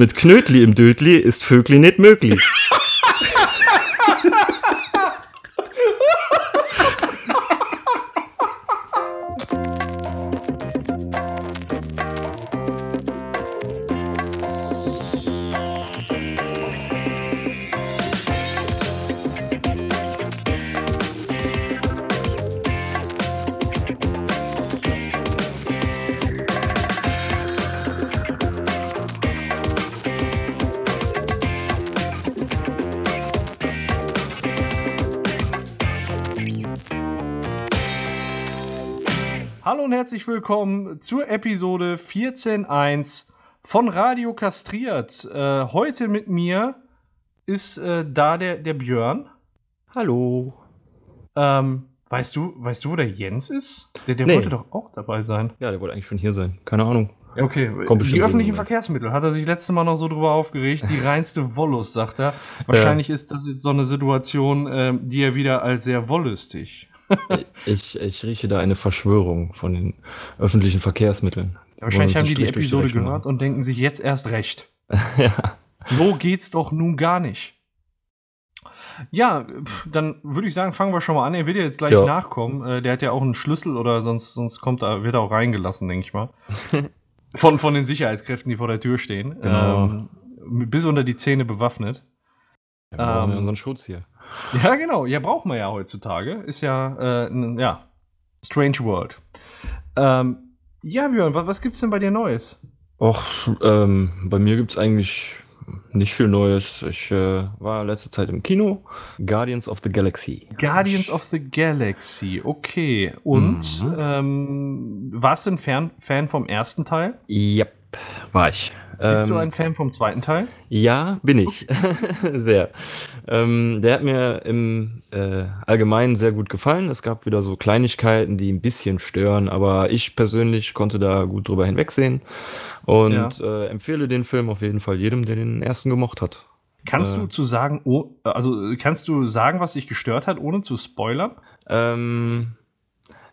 Mit Knödli im Dödli ist Vögli nicht möglich. herzlich willkommen zur Episode 14.1 von Radio Kastriert. Äh, heute mit mir ist äh, da der, der Björn. Hallo. Ähm, weißt du, weißt du, wo der Jens ist? Der, der Nee. wollte doch auch dabei sein. Ja, der wollte eigentlich schon hier sein. Keine Ahnung. Ja, Okay, die öffentlichen. Verkehrsmittel hat er sich letztes Mal noch so drüber aufgeregt. Die reinste Wollust, sagt er. Wahrscheinlich ist das jetzt so eine Situation, ähm, die er wieder als sehr wollüstig. Ich, ich rieche da eine Verschwörung von den öffentlichen Verkehrsmitteln. Wahrscheinlich haben die die Episode Rechnung gehört und denken sich jetzt erst recht. ja. So geht's doch nun gar nicht. Ja, dann würde ich sagen, fangen wir schon mal an. Er wird ja jetzt gleich Ja. nachkommen. Äh, der hat ja auch einen Schlüssel oder sonst, sonst kommt er, wird er auch reingelassen, denke ich mal. Von, von den Sicherheitskräften, die vor der Tür stehen. Genau. Ähm, bis unter die Zähne bewaffnet. Wir brauchen Ähm, unseren Schutz hier. Ja, genau. Ja, braucht man ja heutzutage. Ist ja, äh, n- ja, Strange World. Ähm, ja, Björn, was, was gibt's denn bei dir Neues? Och, ähm, bei mir gibt's eigentlich nicht viel Neues. Ich äh, war letzte Zeit im Kino. Guardians of the Galaxy. Guardians of the Galaxy, okay. Und Mhm. ähm, warst du ein Fan, Fan vom ersten Teil? Yep, war ich. Bist Ähm, du ein Fan vom zweiten Teil? Ja, bin ich. sehr. Ähm, der hat mir im äh, Allgemeinen sehr gut gefallen. Es gab wieder so Kleinigkeiten, die ein bisschen stören, aber ich persönlich konnte da gut drüber hinwegsehen und äh, empfehle den Film auf jeden Fall jedem, der den ersten gemocht hat. Kannst äh, du zu sagen, oh, also kannst du sagen, was dich gestört hat, ohne zu spoilern? Ähm,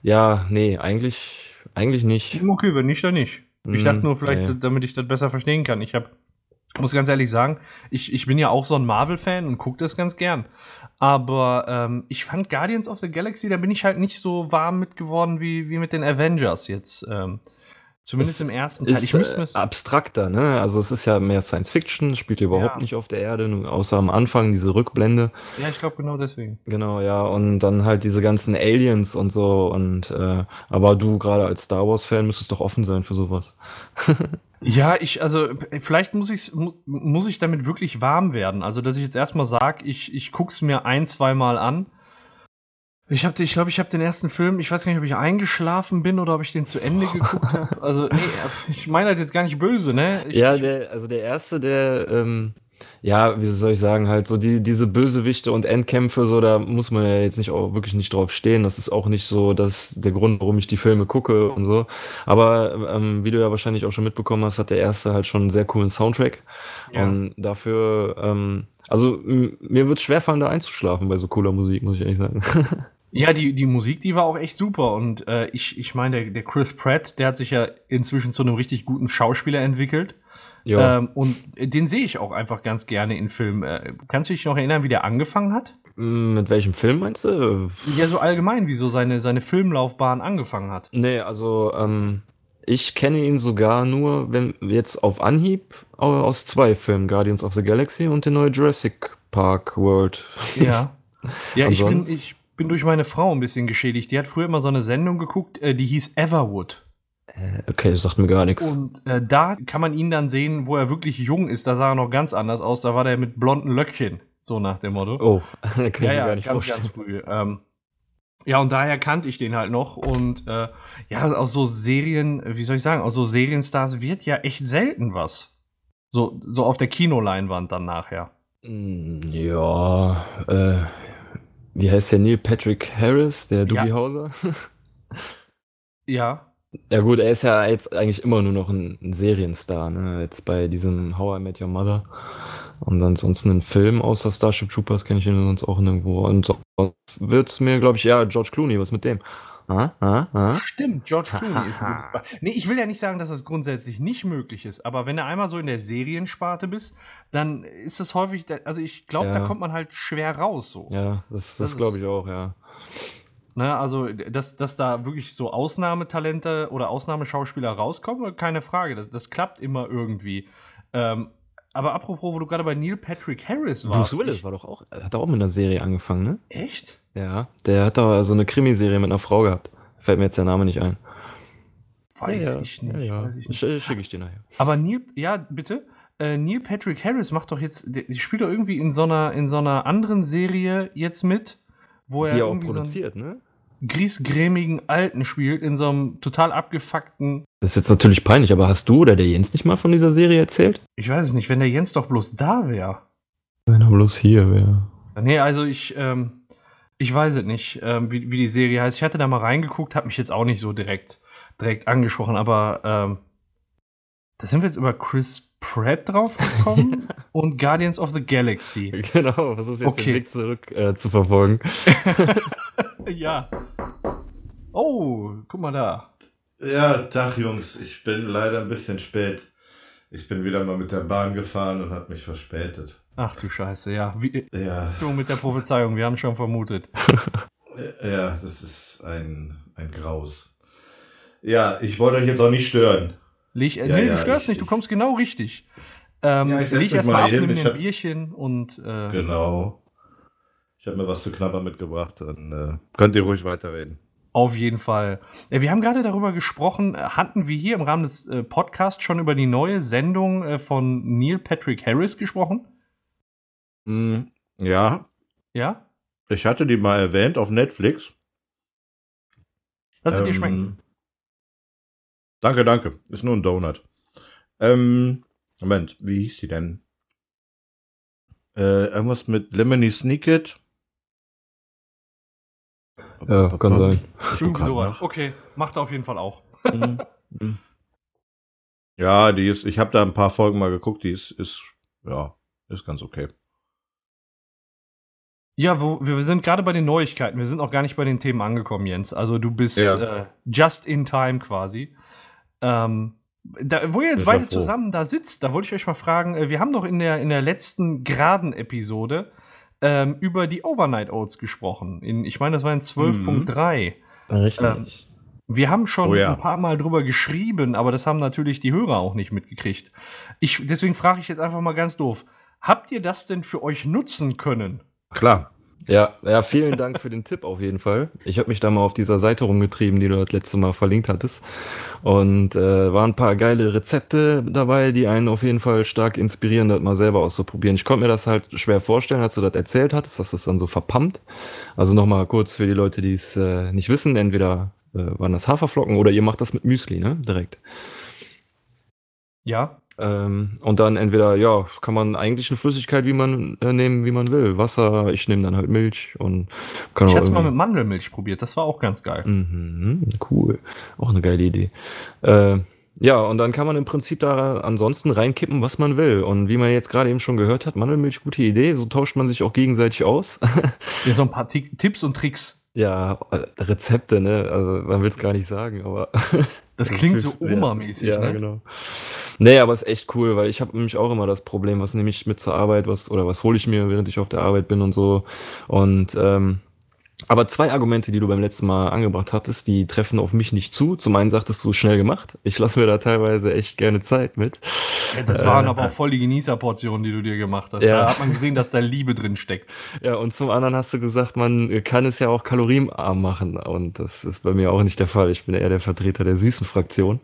ja, nee, eigentlich, eigentlich nicht. Okay, wenn nicht, dann nicht. Ich dachte nur, vielleicht, nee. damit ich das besser verstehen kann. Ich habe, muss ganz ehrlich sagen, ich, ich bin ja auch so ein Marvel-Fan und gucke das ganz gern. Aber ähm, ich fand Guardians of the Galaxy, da bin ich halt nicht so warm mit geworden wie, wie mit den Avengers jetzt. Ähm, zumindest Es im ersten Teil. Ist Ich müsste äh, abstrakter, ne? Also es ist ja mehr Science Fiction, spielt überhaupt Ja. nicht auf der Erde, nur außer am Anfang diese Rückblende. Ja, ich glaube genau deswegen. Genau, ja, und dann halt diese ganzen Aliens und so und äh, aber du gerade als Star Wars Fan müsstest doch offen sein für sowas. Ja, ich, also, äh, vielleicht muss, ich's, mu muss ich damit wirklich warm werden. Also, dass ich jetzt erstmal sage, ich, ich guck's mir ein, zweimal an. Ich habe, ich glaube, ich habe den ersten Film, ich weiß gar nicht, ob ich eingeschlafen bin oder ob ich den zu Ende geguckt habe. Also, nee, ich meine das jetzt gar nicht böse, ne? Ich, ja, der, also der erste, der, ähm, ja, wie soll ich sagen, halt so die, diese Bösewichte und Endkämpfe, so, da muss man ja jetzt nicht auch wirklich nicht drauf stehen. Das ist auch nicht so, dass der Grund, warum ich die Filme gucke und so. Aber ähm, wie du ja wahrscheinlich auch schon mitbekommen hast, hat der erste halt schon einen sehr coolen Soundtrack. Ja. Und dafür, ähm, also mir wird schwerfallen, da einzuschlafen bei so cooler Musik, muss ich ehrlich sagen. Ja, die, die Musik, die war auch echt super. Und äh, ich, ich meine, der, der Chris Pratt, der hat sich ja inzwischen zu einem richtig guten Schauspieler entwickelt. ja. Ähm, und den sehe ich auch einfach ganz gerne in Filmen. Äh, kannst du dich noch erinnern, wie der angefangen hat? M, Mit welchem Film meinst du? Ja, so allgemein, wie so seine, seine Filmlaufbahn angefangen hat. Nee, also ähm, ich kenne ihn sogar nur, wenn jetzt auf Anhieb au- aus zwei Filmen, Guardians of the Galaxy und der neue Jurassic Park World. Ja. Ja, ich bin, ich bin durch meine Frau ein bisschen geschädigt. Die hat früher immer so eine Sendung geguckt, äh, die hieß Everwood. Äh, okay, das sagt mir gar nichts. Und äh, da kann man ihn dann sehen, wo er wirklich jung ist. Da sah er noch ganz anders aus. Da war der mit blonden Löckchen. So nach dem Motto. Oh, kann ich ja, ja, gar nicht ganz, vorstellen. ganz früh. Ähm, ja, und daher kannte ich den halt noch. Und äh, ja, aus so Serien, wie soll ich sagen, aus so Serienstars wird ja echt selten was. So, so auf der Kinoleinwand dann nachher. Mm, Ja, äh, wie heißt der Neil Patrick Harris, der Ja. Doogie Hauser? Ja, Ja gut, er ist ja jetzt eigentlich immer nur noch ein, ein Serienstar, ne? Jetzt bei diesem How I Met Your Mother. Und ansonsten einen Film außer Starship Troopers kenne ich ihn sonst auch nirgendwo. Und so wird's mir, glaube ich, ja, George Clooney, was mit dem? Stimmt, George Clooney ist ein gutes Beispiel. Nee, ich will ja nicht sagen, dass das grundsätzlich nicht möglich ist, aber wenn du einmal so in der Seriensparte bist, dann ist es häufig, also ich glaube, da Ja. kommt man halt schwer raus so. Ja, das, Das das glaube ich auch, ja. Ne, also, dass, dass da wirklich so Ausnahmetalente oder Ausnahmeschauspieler rauskommen, keine Frage. Das, das klappt immer irgendwie. Ähm, aber apropos, wo du gerade bei Neil Patrick Harris warst. Bruce Willis ich, war doch auch, hat auch mit einer Serie angefangen, ne? Echt? Ja, der hat doch so eine Krimiserie mit einer Frau gehabt. Fällt mir jetzt der Name nicht ein. Weiß ja, ich nicht. Ja, ja. Weiß ich nicht. Sch- Schicke ich dir nachher. Aber Neil, ja, bitte. Äh, Neil Patrick Harris macht doch jetzt, der, die spielt doch irgendwie in so einer, in so einer anderen Serie jetzt mit, wo er Die er auch irgendwie so produziert, ne? Griesgrämigen Alten spielt, in so einem total abgefuckten. Das ist jetzt natürlich peinlich, aber hast du oder der Jens nicht mal von dieser Serie erzählt? Ich weiß es nicht, wenn der Jens doch bloß da wäre. Wenn er bloß hier wäre. Nee, also ich, ähm, ich weiß es nicht, ähm, wie, wie die Serie heißt. Ich hatte da mal reingeguckt, hat mich jetzt auch nicht so direkt, direkt angesprochen, aber ähm, da sind wir jetzt über Chris Pratt draufgekommen und Guardians of the Galaxy. Genau, versuch's jetzt Okay. den Weg zurück äh, zu verfolgen. ja. Oh, guck mal da. Ja, Tag Jungs, ich bin leider ein bisschen spät. Ich bin wieder mal mit der Bahn gefahren und habe mich verspätet. Ach du Scheiße, ja. Wie, Ja, Achtung mit der Prophezeiung, wir haben schon vermutet. ja, das ist ein, ein Graus. Ja, ich wollte euch jetzt auch nicht stören. Leg, äh, Ja, nee, ja, du störst ich- nicht, du kommst genau richtig. Ähm, Ja, ich setz leg mich erstmal mal hin, ich hab- Bierchen und äh, Genau. Ich habe mir was zu knabbern mitgebracht. Dann äh, könnt ihr ruhig weiterreden. Auf jeden Fall. Äh, Wir haben gerade darüber gesprochen, äh, hatten wir hier im Rahmen des äh, Podcasts schon über die neue Sendung von Neil Patrick Harris gesprochen? Mm, ja, Ja? ich hatte die mal erwähnt auf Netflix. Lass es dir Ähm, schmecken. Danke, danke. Ist nur ein Donut. Ähm, Moment, wie hieß die denn? Äh, irgendwas mit Lemony Snicket? Ja, kann sein. Irgendwie sowas. nach. Okay, macht er auf jeden Fall auch. Mhm. Mhm. Ja, die ist, ich habe da ein paar Folgen mal geguckt, die ist, ist, ja, ist ganz okay. Ja, wo, wir sind gerade bei den Neuigkeiten. Wir sind auch gar nicht bei den Themen angekommen, Jens. Also du bist Ja. äh, just in time quasi. Ähm, da, wo ihr jetzt ich beide zusammen da sitzt, da wollte ich euch mal fragen, äh, wir haben doch in der, in der letzten geraden Episode ähm, über die Overnight Oats gesprochen. In, ich meine, das war in 12.3. Richtig. Wir haben schon Oh ja. ein paar Mal drüber geschrieben, aber das haben natürlich die Hörer auch nicht mitgekriegt. Ich, deswegen frage ich jetzt einfach mal ganz doof. Habt ihr das denn für euch nutzen können? Klar. Ja, ja, vielen Dank für den Tipp auf jeden Fall. Ich habe mich da mal auf dieser Seite rumgetrieben, die du das letzte Mal verlinkt hattest. Und äh, waren ein paar geile Rezepte dabei, die einen auf jeden Fall stark inspirieren, das mal selber auszuprobieren. Ich konnte mir das halt schwer vorstellen, als du das erzählt hattest, dass das dann so verpammt. Also nochmal kurz für die Leute, die es äh, nicht wissen, entweder äh, waren das Haferflocken oder ihr macht das mit Müsli, ne? Direkt. Ja, Ähm, und dann entweder, ja, kann man eigentlich eine Flüssigkeit, wie man äh, nehmen, wie man will. Wasser, ich nehme dann halt Milch und kann ich hatte es mal mit Mandelmilch probiert, das war auch ganz geil. Mhm, cool. Auch eine geile Idee. Äh, ja, und dann kann man im Prinzip da ansonsten reinkippen, was man will. Und wie man jetzt gerade eben schon gehört hat, Mandelmilch, gute Idee. So tauscht man sich auch gegenseitig aus. Hier so ein paar Ti- Tipps und Tricks. ja, äh, Rezepte, ne? Also man will es gar nicht sagen, aber. Das klingt so Oma-mäßig, Ja, ne? genau. Nee, aber ist echt cool, weil ich habe nämlich auch immer das Problem, was nehme ich mit zur Arbeit, was oder was hole ich mir, während ich auf der Arbeit bin und so. Und ähm, aber zwei Argumente, die du beim letzten Mal angebracht hattest, die treffen auf mich nicht zu. Zum einen sagtest du schnell gemacht. Ich lasse mir da teilweise echt gerne Zeit mit. Ja, das waren aber auch voll die Genießerportionen, die du dir gemacht hast. Ja. Da hat man gesehen, dass da Liebe drin steckt. Ja, und zum anderen hast du gesagt, man kann es ja auch kalorienarm machen. Und das ist bei mir auch nicht der Fall. Ich bin eher der Vertreter der süßen Fraktion.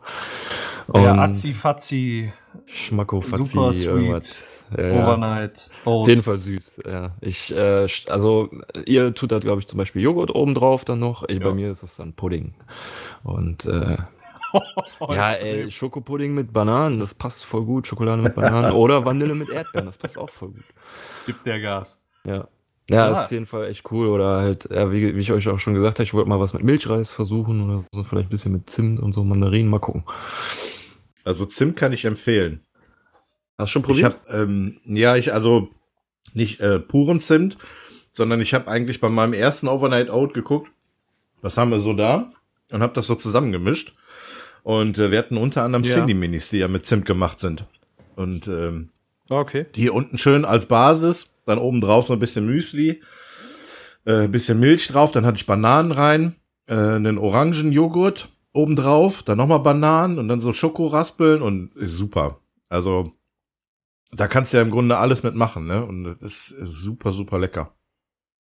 Der Und Azi-Fazi, Schmacko, Fazzi, Super sweet, irgendwas. Ja, ja. Overnight, Auf Oat. jeden Fall süß, ja. Ich, äh, also, ihr tut da, glaube ich, zum Beispiel Joghurt oben drauf dann noch. Ich, Ja. Bei mir ist das dann Pudding. Und, äh, ja, ey, Schokopudding mit Bananen, das passt voll gut. Schokolade mit Bananen oder Vanille mit Erdbeeren, das passt auch voll gut. Gibt der Gas. Ja. Ja, Ja. ist auf jeden Fall echt cool. Oder halt, ja, wie, wie ich euch auch schon gesagt habe, ich wollte mal was mit Milchreis versuchen oder so, vielleicht ein bisschen mit Zimt und so Mandarinen, mal gucken. Also Zimt kann ich empfehlen. Hast du schon Ich probiert? habe, ähm, ja, ich also nicht äh, puren Zimt, sondern ich habe eigentlich bei meinem ersten Overnight Oat geguckt, Das haben wir so da und hab das so zusammengemischt. Und äh, wir hatten unter anderem Ja. Cindy-Minis, die ja mit Zimt gemacht sind. Und ähm, Okay. die hier unten schön als Basis, dann oben drauf so ein bisschen Müsli, äh, bisschen Milch drauf, dann hatte ich Bananen rein, äh, einen Orangenjoghurt oben drauf, dann nochmal Bananen und dann so Schokoraspeln und ist super. Also da kannst du ja im Grunde alles mitmachen, ne? Und das ist super, super lecker.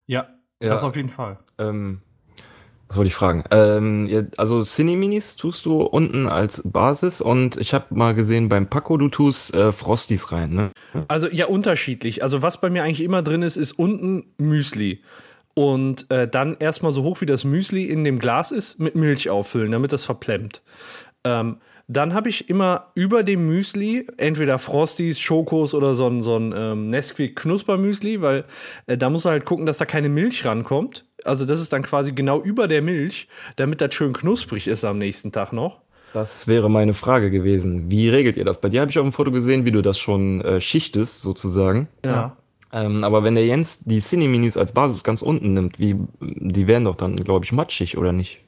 Ja, Ja. das auf jeden Fall. Ähm, was wollte ich fragen? Ähm, also Cineminis tust du unten als Basis und ich habe mal gesehen beim Paco, du tust äh, Frosties rein, ne? Also ja, unterschiedlich. Also was bei mir eigentlich immer drin ist, ist unten Müsli. Und äh, dann erstmal so hoch wie das Müsli in dem Glas ist, mit Milch auffüllen, damit das verplemmt. Ähm, dann habe ich immer über dem Müsli entweder Frosties, Schokos oder so ein, so ein ähm, Nesquik Knuspermüsli, weil äh, da muss er halt gucken, dass da keine Milch rankommt. Also das ist dann quasi genau über der Milch, damit das schön knusprig ist am nächsten Tag noch. Das wäre meine Frage gewesen. Wie regelt ihr das? Bei dir habe ich auf dem Foto gesehen, wie du das schon äh, schichtest, sozusagen. Ja. Ähm, aber wenn der Jens die Cineminis als Basis ganz unten nimmt, wie, die wären doch dann, glaube ich, matschig, oder nicht?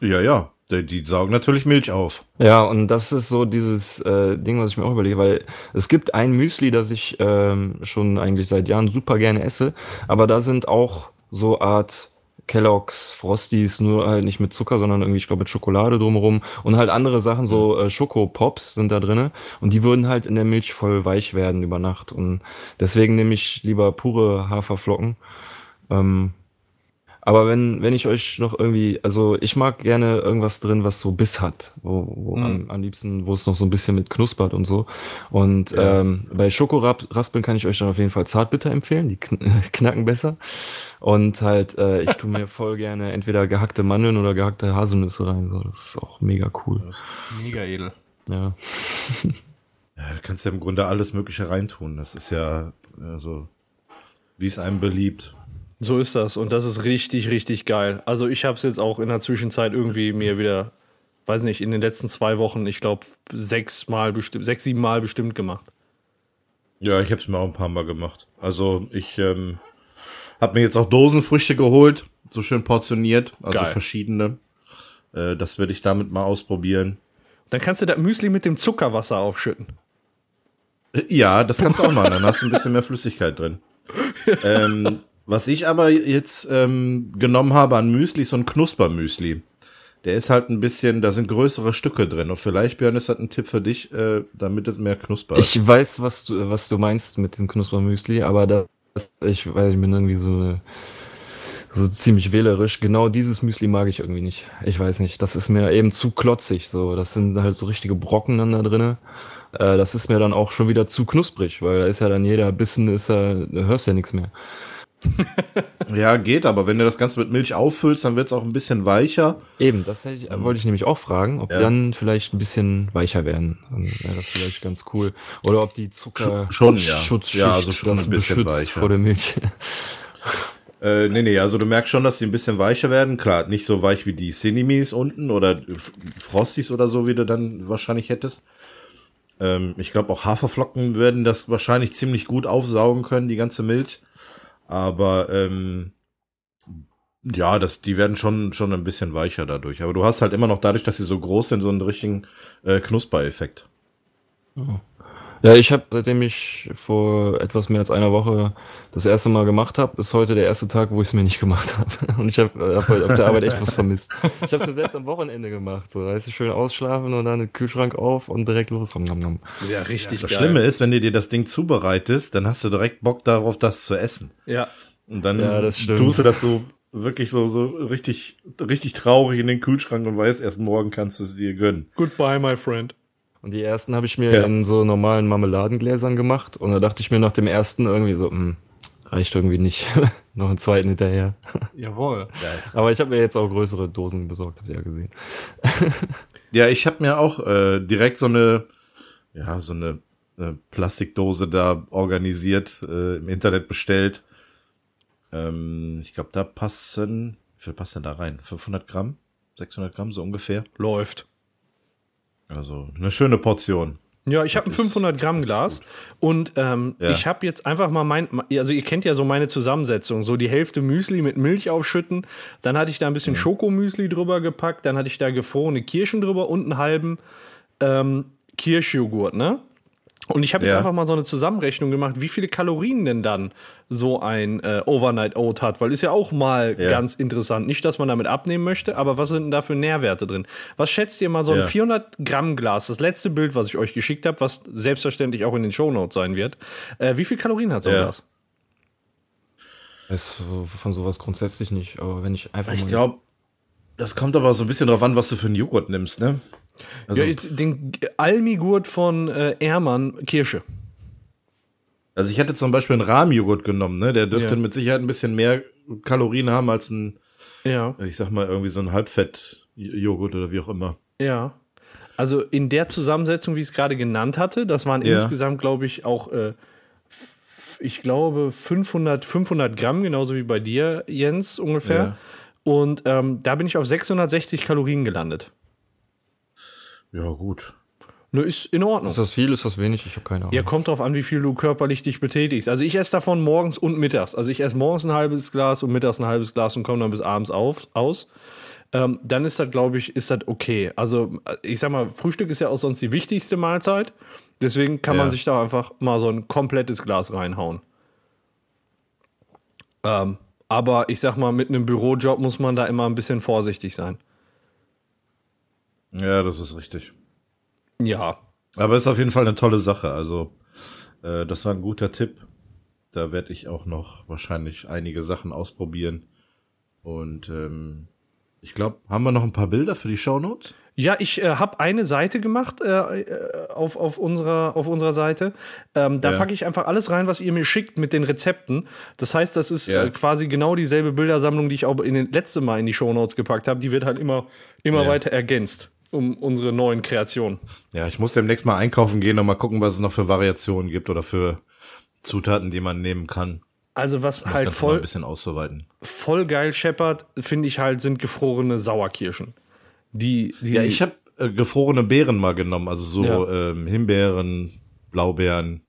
Ja, ja. Die, die saugen natürlich Milch auf. Ja, und das ist so dieses äh, Ding, was ich mir auch überlege, weil es gibt ein Müsli, das ich ähm, schon eigentlich seit Jahren super gerne esse, aber da sind auch so Art Kellogg's, Frosties, nur halt nicht mit Zucker, sondern irgendwie, ich glaube, mit Schokolade drumherum und halt andere Sachen, so äh, Schokopops sind da drinne und die würden halt in der Milch voll weich werden über Nacht und deswegen nehme ich lieber pure Haferflocken. Ähm, aber wenn, wenn ich euch noch irgendwie, also ich mag gerne irgendwas drin, was so Biss hat, wo, wo Mhm. am, am liebsten, wo es noch so ein bisschen mit knuspert und so. Und Ja. ähm, bei Schokoraspeln kann ich euch dann auf jeden Fall Zartbitter empfehlen, die kn knacken besser. Und halt, äh, ich tue mir voll gerne entweder gehackte Mandeln oder gehackte Haselnüsse rein. So, das ist auch mega cool. Mega edel. Ja. Ja, da kannst du ja im Grunde alles Mögliche reintun. Das ist ja also, wie es einem beliebt. So ist das und das ist richtig, richtig geil. Also ich habe es jetzt auch in der Zwischenzeit irgendwie mir wieder, weiß nicht, in den letzten zwei Wochen, ich glaube, sechs Mal bestimmt, sechs, sieben Mal bestimmt gemacht. Ja, ich habe es mir auch ein paar Mal gemacht. Also ich ähm, habe mir jetzt auch Dosenfrüchte geholt, so schön portioniert, also Geil. verschiedene. Äh, das werde ich damit mal ausprobieren. Dann kannst du das Müsli mit dem Zuckerwasser aufschütten. Äh, Ja, das kannst du auch machen, dann hast du ein bisschen mehr Flüssigkeit drin. ähm, was ich aber jetzt ähm, genommen habe an Müsli, so ein Knuspermüsli. Der ist halt ein bisschen, da sind größere Stücke drin. Und vielleicht, Björn, ist das ein Tipp für dich, äh, damit es mehr knuspert. Ich weiß, was du, was du meinst mit dem Knuspermüsli, aber das, ich weiß, ich bin irgendwie so, so ziemlich wählerisch. Genau dieses Müsli mag ich irgendwie nicht. Ich weiß nicht, das ist mir eben zu klotzig, so. Das sind halt so richtige Brocken dann da drinne. Äh, das ist mir dann auch schon wieder zu knusprig, weil da ist ja dann jeder Bissen, ist ja, hörst ja nichts mehr. Ja, geht, aber wenn du das Ganze mit Milch auffüllst, dann wird es auch ein bisschen weicher. Eben, das ich, wollte ich nämlich auch fragen, ob Ja. die dann vielleicht ein bisschen weicher werden. Dann wäre das vielleicht ganz cool. Oder ob die Zucker Schon, ja. Schutzschicht Ja, also schon ein bisschen weicher. vor der Milch. Äh, nee, nee, also du merkst schon, dass die ein bisschen weicher werden. Klar, nicht so weich wie die Cinemis unten oder Frosties oder so, wie du dann wahrscheinlich hättest. Ähm, ich glaube, auch Haferflocken werden das wahrscheinlich ziemlich gut aufsaugen können, die ganze Milch. Aber ähm, ja, das, die werden schon, schon ein bisschen weicher dadurch. Aber du hast halt immer noch dadurch, dass sie so groß sind, so einen richtigen äh, Knuspereffekt. Ja, ich habe, seitdem ich vor etwas mehr als einer Woche das erste Mal gemacht habe, ist heute der erste Tag, wo ich es mir nicht gemacht habe. Und ich habe hab heute auf der Arbeit echt was vermisst. Ich habe es mir selbst am Wochenende gemacht. So, weißt du, schön ausschlafen und dann den Kühlschrank auf und direkt los. Nom, nom, nom. Ja, richtig Das Schlimme ist, wenn du dir das Ding zubereitest, dann hast du direkt Bock darauf, das zu essen. Ja, Und dann Ja, tust du das so wirklich so, so richtig, richtig traurig in den Kühlschrank und weißt, erst morgen kannst du es dir gönnen. goodbye, my friend. Und die ersten habe ich mir Ja. in so normalen Marmeladengläsern gemacht. Und da dachte ich mir nach dem ersten irgendwie so, hm, reicht irgendwie nicht. Noch einen zweiten hinterher. Jawohl. Aber ich habe mir jetzt auch größere Dosen besorgt, habt ihr ja gesehen. Ja, ich habe mir auch äh, direkt so eine, ja, so eine äh, Plastikdose da organisiert, äh, im Internet bestellt. Ähm, ich glaube, da passen, wie viel passt denn da rein? 500 Gramm? 600 Gramm, so ungefähr. Läuft. Also eine schöne Portion. Ja, ich habe ein 500 Gramm Glas und ähm, Ja. ich habe jetzt einfach mal mein, also ihr kennt ja so meine Zusammensetzung, so die Hälfte Müsli mit Milch aufschütten, dann hatte ich da ein bisschen Schokomüsli drüber gepackt, dann hatte ich da gefrorene Kirschen drüber und einen halben ähm, Kirschjoghurt, ne? Und ich habe jetzt Ja. einfach mal so eine Zusammenrechnung gemacht, wie viele Kalorien denn dann so ein äh, Overnight Oat hat, weil ist ja auch mal Ja. ganz interessant. Nicht, dass man damit abnehmen möchte, aber was sind denn da für Nährwerte drin? Was schätzt ihr mal so ein Ja. 400 Gramm Glas, das letzte Bild, was ich euch geschickt habe, was selbstverständlich auch in den Shownotes sein wird. Äh, wie viel Kalorien hat so ein Ja. Glas? Weiß so- von sowas grundsätzlich nicht, aber wenn ich einfach Ich glaube, das kommt aber so ein bisschen drauf an, was du für einen Joghurt nimmst, ne? Also, ja, jetzt den Almigurt von äh, Ermann Kirsche. also ich hätte zum Beispiel einen Rahmjoghurt genommen, ne? Der dürfte Ja. mit Sicherheit ein bisschen mehr Kalorien haben als ein, Ja, ich sag mal, irgendwie so ein Halbfett-Joghurt oder wie auch immer. ja. Also in der Zusammensetzung, wie ich es gerade genannt hatte, das waren Ja. insgesamt, glaube ich, auch, äh, ich glaube, 500, 500 Gramm, genauso wie bei dir, Jens, ungefähr. Und ähm, da bin ich auf 660 Kalorien gelandet. Ja, gut. Ne, ist in Ordnung. Ist das viel, ist das wenig? Ich habe keine Ahnung. Ja, kommt drauf an, wie viel du körperlich dich betätigst. Also ich esse davon morgens und mittags. Also ich esse morgens ein halbes Glas und mittags ein halbes Glas und komme dann bis abends auf, aus. Ähm, dann ist das, glaube ich, ist das okay. Also äh, ich sag mal, Frühstück ist ja auch sonst die wichtigste Mahlzeit. Deswegen kann man Ja. sich da einfach mal so ein komplettes Glas reinhauen. Ähm, aber ich sag mal, mit einem Bürojob muss man da immer ein bisschen vorsichtig sein. Ja, das ist richtig. Ja, Aber ist auf jeden Fall eine tolle Sache. Also, äh, das war ein guter Tipp. Da werde ich auch noch wahrscheinlich einige Sachen ausprobieren. Und ähm, ich glaube, haben wir noch ein paar Bilder für die Shownotes? Ja, ich äh, habe eine Seite gemacht äh, äh, auf, auf, unserer, auf unserer Seite. Ähm, da Ja. packe ich einfach alles rein, was ihr mir schickt mit den Rezepten. Das heißt, das ist Ja. äh, quasi genau dieselbe Bildersammlung, die ich auch in den letzten Mal in die Shownotes gepackt habe. Die wird halt immer, immer Ja. weiter ergänzt um unsere neuen Kreationen. Ja, ich muss demnächst mal einkaufen gehen und mal gucken, was es noch für Variationen gibt oder für Zutaten, die man nehmen kann. Also was Das halt voll, ein bisschen auszuweiten. voll geil scheppert, finde ich halt, sind gefrorene Sauerkirschen. Die, die, Ja, ich habe äh, gefrorene Beeren mal genommen, also so Ja. ähm, Himbeeren, Blaubeeren,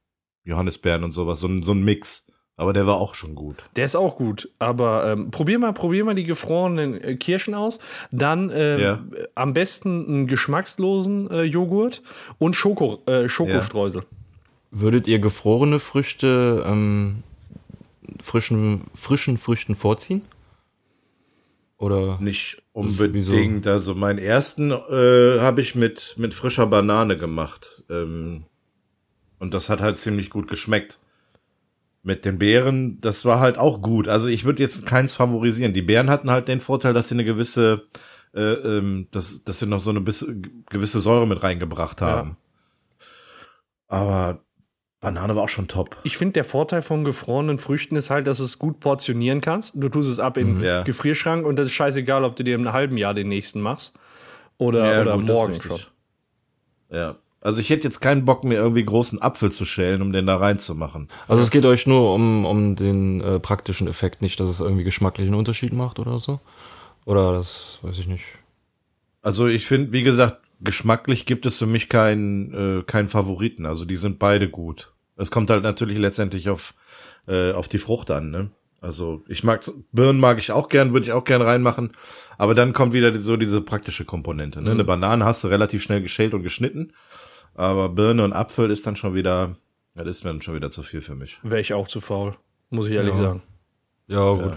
Johannisbeeren und sowas, so ein, so ein Mix. Aber der war auch schon gut. Der ist auch gut, aber ähm, probier mal, probier mal die gefrorenen äh, Kirschen aus. Dann ähm, Ja. am besten einen geschmackslosen äh, Joghurt und Schoko, äh, Schokostreusel. Würdet ihr gefrorene Früchte ähm, frischen, frischen Früchten vorziehen? Oder Nicht unbedingt. Also meinen ersten äh, habe ich mit, mit frischer Banane gemacht. Ähm, und das hat halt ziemlich gut geschmeckt. Mit den Beeren, das war halt auch gut. Also ich würde jetzt keins favorisieren. Die Beeren hatten halt den Vorteil, dass sie eine gewisse, äh, ähm, dass, dass sie noch so eine gewisse Säure mit reingebracht haben. Aber Banane war auch schon top. Ich finde, der Vorteil von gefrorenen Früchten ist halt, dass du es gut portionieren kannst. Du tust es ab in den Ja. Gefrierschrank und das ist scheißegal, ob du dir im halben Jahr den nächsten machst oder, oder gut, morgen schon. Ja. Also ich hätte jetzt keinen Bock, mir irgendwie großen Apfel zu schälen, um den da reinzumachen. Also es geht euch nur um, um den äh, praktischen Effekt, nicht, dass es irgendwie geschmacklichen Unterschied macht oder so? Oder das weiß ich nicht. Also ich finde, wie gesagt, geschmacklich gibt es für mich keinen äh, keinen Favoriten. Also die sind beide gut. Es kommt halt natürlich letztendlich auf äh, auf die Frucht an. Ne? Also ich mag Birnen mag ich auch gern, würde ich auch gern reinmachen. Aber dann kommt wieder so diese praktische Komponente. Ne? Eine Banane hast du relativ schnell geschält und geschnitten, aber Birne und Apfel ist dann schon wieder, das ist mir dann schon wieder zu viel für mich. Wäre ich auch zu faul, muss ich ehrlich Ja. sagen. Ja, gut.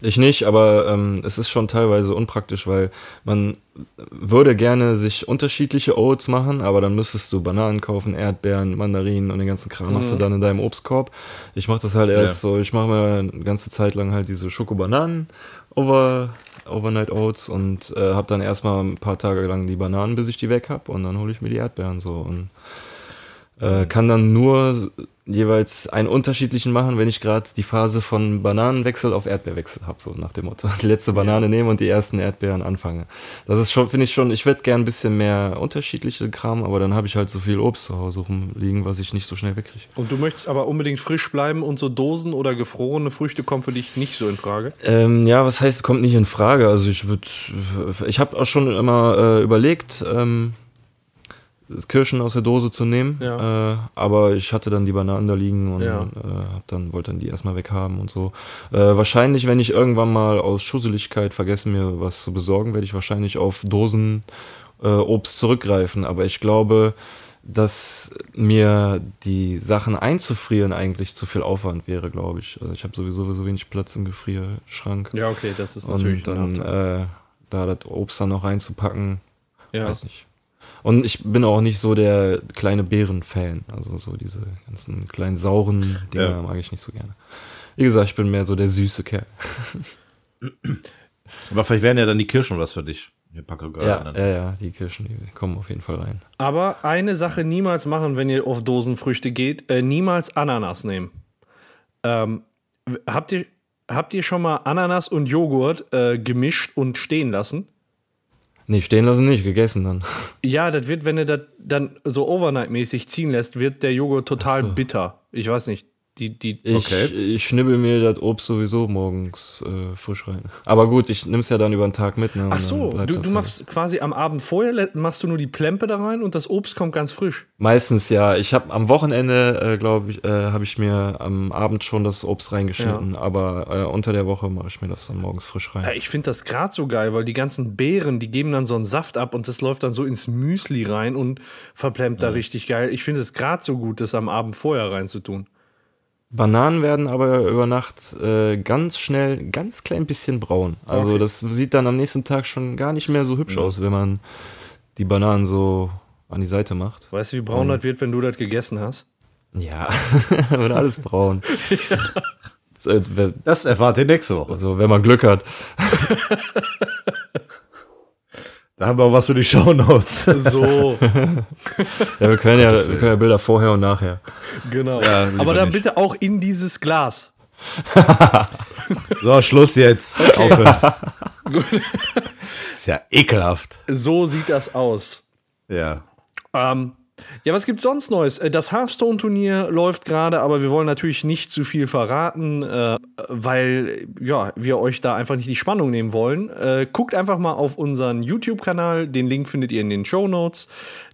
Ich nicht, aber ähm, es ist schon teilweise unpraktisch, weil man würde gerne sich unterschiedliche Oats machen, aber dann müsstest du Bananen kaufen, Erdbeeren, Mandarinen und den ganzen Kram hast du dann in deinem Obstkorb. Ich mache das halt erst so, ich mache mir eine ganze Zeit lang halt diese Schokobananen over, Overnight Oats und äh, habe dann erstmal ein paar Tage lang die Bananen, bis ich die weg hab und dann hole ich mir die Erdbeeren so und äh, kann dann nur jeweils einen unterschiedlichen machen, wenn ich gerade die Phase von Bananenwechsel auf Erdbeerwechsel habe, so nach dem Motto. Die letzte Banane nehmen und die ersten Erdbeeren anfange. Das ist schon, finde ich schon, ich würde gern ein bisschen mehr unterschiedliche Kram, aber dann habe ich halt so viel Obst zu Hause rumliegen, was ich nicht so schnell wegkriege. Und du möchtest aber unbedingt frisch bleiben und so Dosen oder gefrorene Früchte kommen für dich nicht so in Frage. Ähm, ja, was heißt, kommt nicht in Frage. Also ich würde, ich habe auch schon immer äh, überlegt, ähm, Kirschen aus der Dose zu nehmen. Ja. Äh, aber ich hatte dann die Bananen da liegen und Ja. äh, dann wollte dann die erstmal weghaben und so. Äh, wahrscheinlich, wenn ich irgendwann mal aus Schusseligkeit vergesse, mir was zu besorgen, werde ich wahrscheinlich auf Dosen äh, Obst zurückgreifen. Aber ich glaube, dass mir die Sachen einzufrieren eigentlich zu viel Aufwand wäre, glaube ich. Also ich habe sowieso so wenig Platz im Gefrierschrank. Ja, okay, das ist natürlich und dann äh, da das Obst dann noch reinzupacken, ja. weiß nicht. Und ich bin auch nicht so der kleine Beeren-Fan. Also so diese ganzen kleinen sauren Dinger Ja. mag ich nicht so gerne. Wie gesagt, ich bin mehr so der süße Kerl. Aber vielleicht wären ja dann die Kirschen was für dich. Ja, dann. ja, ja, die Kirschen, die kommen auf jeden Fall rein. Aber eine Sache niemals machen, wenn ihr auf Dosenfrüchte geht, äh, niemals Ananas nehmen. Ähm, habt, ihr, habt ihr schon mal Ananas und Joghurt äh, gemischt und stehen lassen? Nee, stehen lassen nicht, gegessen dann. Ja, das wird, wenn ihr das dann so overnight-mäßig ziehen lässt, wird der Joghurt total so. bitter. Ich weiß nicht. Die, die, Ich, Okay. ich schnibbel mir das Obst sowieso morgens äh, frisch rein. Aber gut, ich nimm's ja dann über den Tag mit. Ne, Ach so, du, du halt. machst quasi am Abend vorher, machst du nur die Plempe da rein und das Obst kommt ganz frisch. Meistens ja. Ich habe am Wochenende, äh, glaube ich, äh, habe ich mir am Abend schon das Obst reingeschnitten, aber äh, unter der Woche mache ich mir das dann morgens frisch rein. Ja, ich finde das gerade so geil, weil die ganzen Beeren, die geben dann so einen Saft ab und das läuft dann so ins Müsli rein und verplemmt da richtig geil. Ich finde es gerade so gut, das am Abend vorher reinzutun. Bananen werden aber über Nacht äh, ganz schnell ganz klein bisschen braun. Also Okay. das sieht dann am nächsten Tag schon gar nicht mehr so hübsch aus, wenn man die Bananen so an die Seite macht. Weißt du, wie braun das wird, wenn du das gegessen hast? Ja, wird alles braun. Äh, wer- Das erfahrt ihr nächste Woche. Also wenn man Glück hat. Da haben wir auch was für die Shownotes. So, Ja, wir können ja, wir können ja Bilder vorher und nachher. genau. Ja, Aber dann nicht. bitte auch in dieses Glas. So, Schluss jetzt. Aufhören. Ist ja ekelhaft. So sieht das aus. Ja. Ähm, ja, was gibt's sonst Neues? Äh, Das Hearthstone-Turnier läuft gerade, aber wir wollen natürlich nicht zu viel verraten, äh, weil ja, wir euch da einfach nicht die Spannung nehmen wollen. Äh, guckt einfach mal auf unseren YouTube-Kanal. Den Link findet ihr in den Show Notes.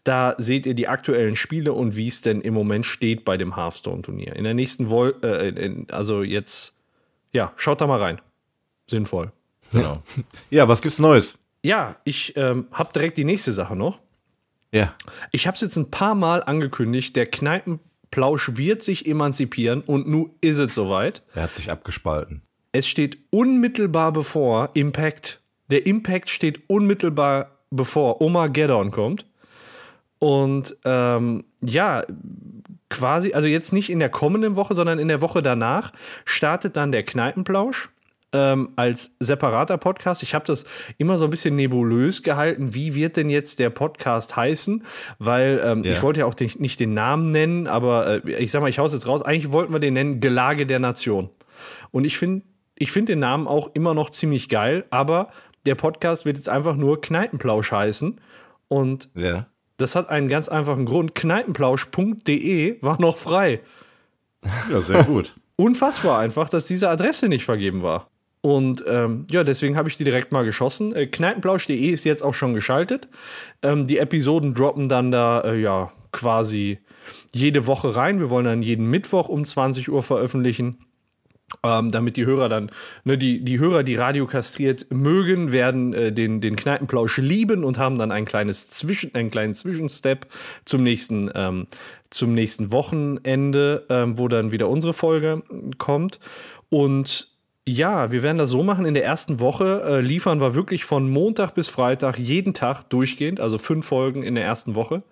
Da seht ihr die aktuellen Spiele und wie es denn im Moment steht bei dem Hearthstone-Turnier. In der nächsten Vol äh, in, also jetzt, ja, schaut da mal rein. Sinnvoll. Genau. Ja, was gibt's Neues? Ja, ich ähm, habe direkt die nächste Sache noch. Ja. Ich habe es jetzt ein paar Mal angekündigt, der Kneipenplausch wird sich emanzipieren und nun ist es soweit. Er hat sich abgespalten. Es steht unmittelbar bevor Impact. Der Impact steht unmittelbar bevor Omageddon kommt. Und ähm, ja, quasi, also jetzt nicht in der kommenden Woche, sondern in der Woche danach startet dann der Kneipenplausch ähm, als separater Podcast. Ich habe das immer so ein bisschen nebulös gehalten. Wie wird denn jetzt der Podcast heißen? Weil ähm, Ja. ich wollte ja auch den, nicht den Namen nennen, aber äh, ich sag mal, ich hau's jetzt raus. Eigentlich wollten wir den nennen Gelage der Nation. Und ich finde ich find den Namen auch immer noch ziemlich geil, aber der Podcast wird jetzt einfach nur Kneipenplausch heißen. Und Ja. das hat einen ganz einfachen Grund. Kneipenplausch.de war noch frei. Ja, sehr gut. Unfassbar einfach, dass diese Adresse nicht vergeben war. Und ähm, ja, deswegen habe ich die direkt mal geschossen. Äh, Kneipenplausch.de ist jetzt auch schon geschaltet. Ähm, die Episoden droppen dann da äh, ja quasi jede Woche rein. Wir wollen dann jeden Mittwoch um 20 Uhr veröffentlichen. Ähm, damit die Hörer dann, ne, die, die Hörer, die Radio kastriert mögen, werden äh, den, den Kneipenplausch lieben und haben dann ein kleines Zwischen, einen kleinen Zwischenstep zum nächsten, ähm, zum nächsten Wochenende, ähm, wo dann wieder unsere Folge kommt. Und ja, wir werden das so machen. In der ersten Woche äh, liefern wir wirklich von Montag bis Freitag jeden Tag durchgehend, also fünf Folgen in der ersten Woche.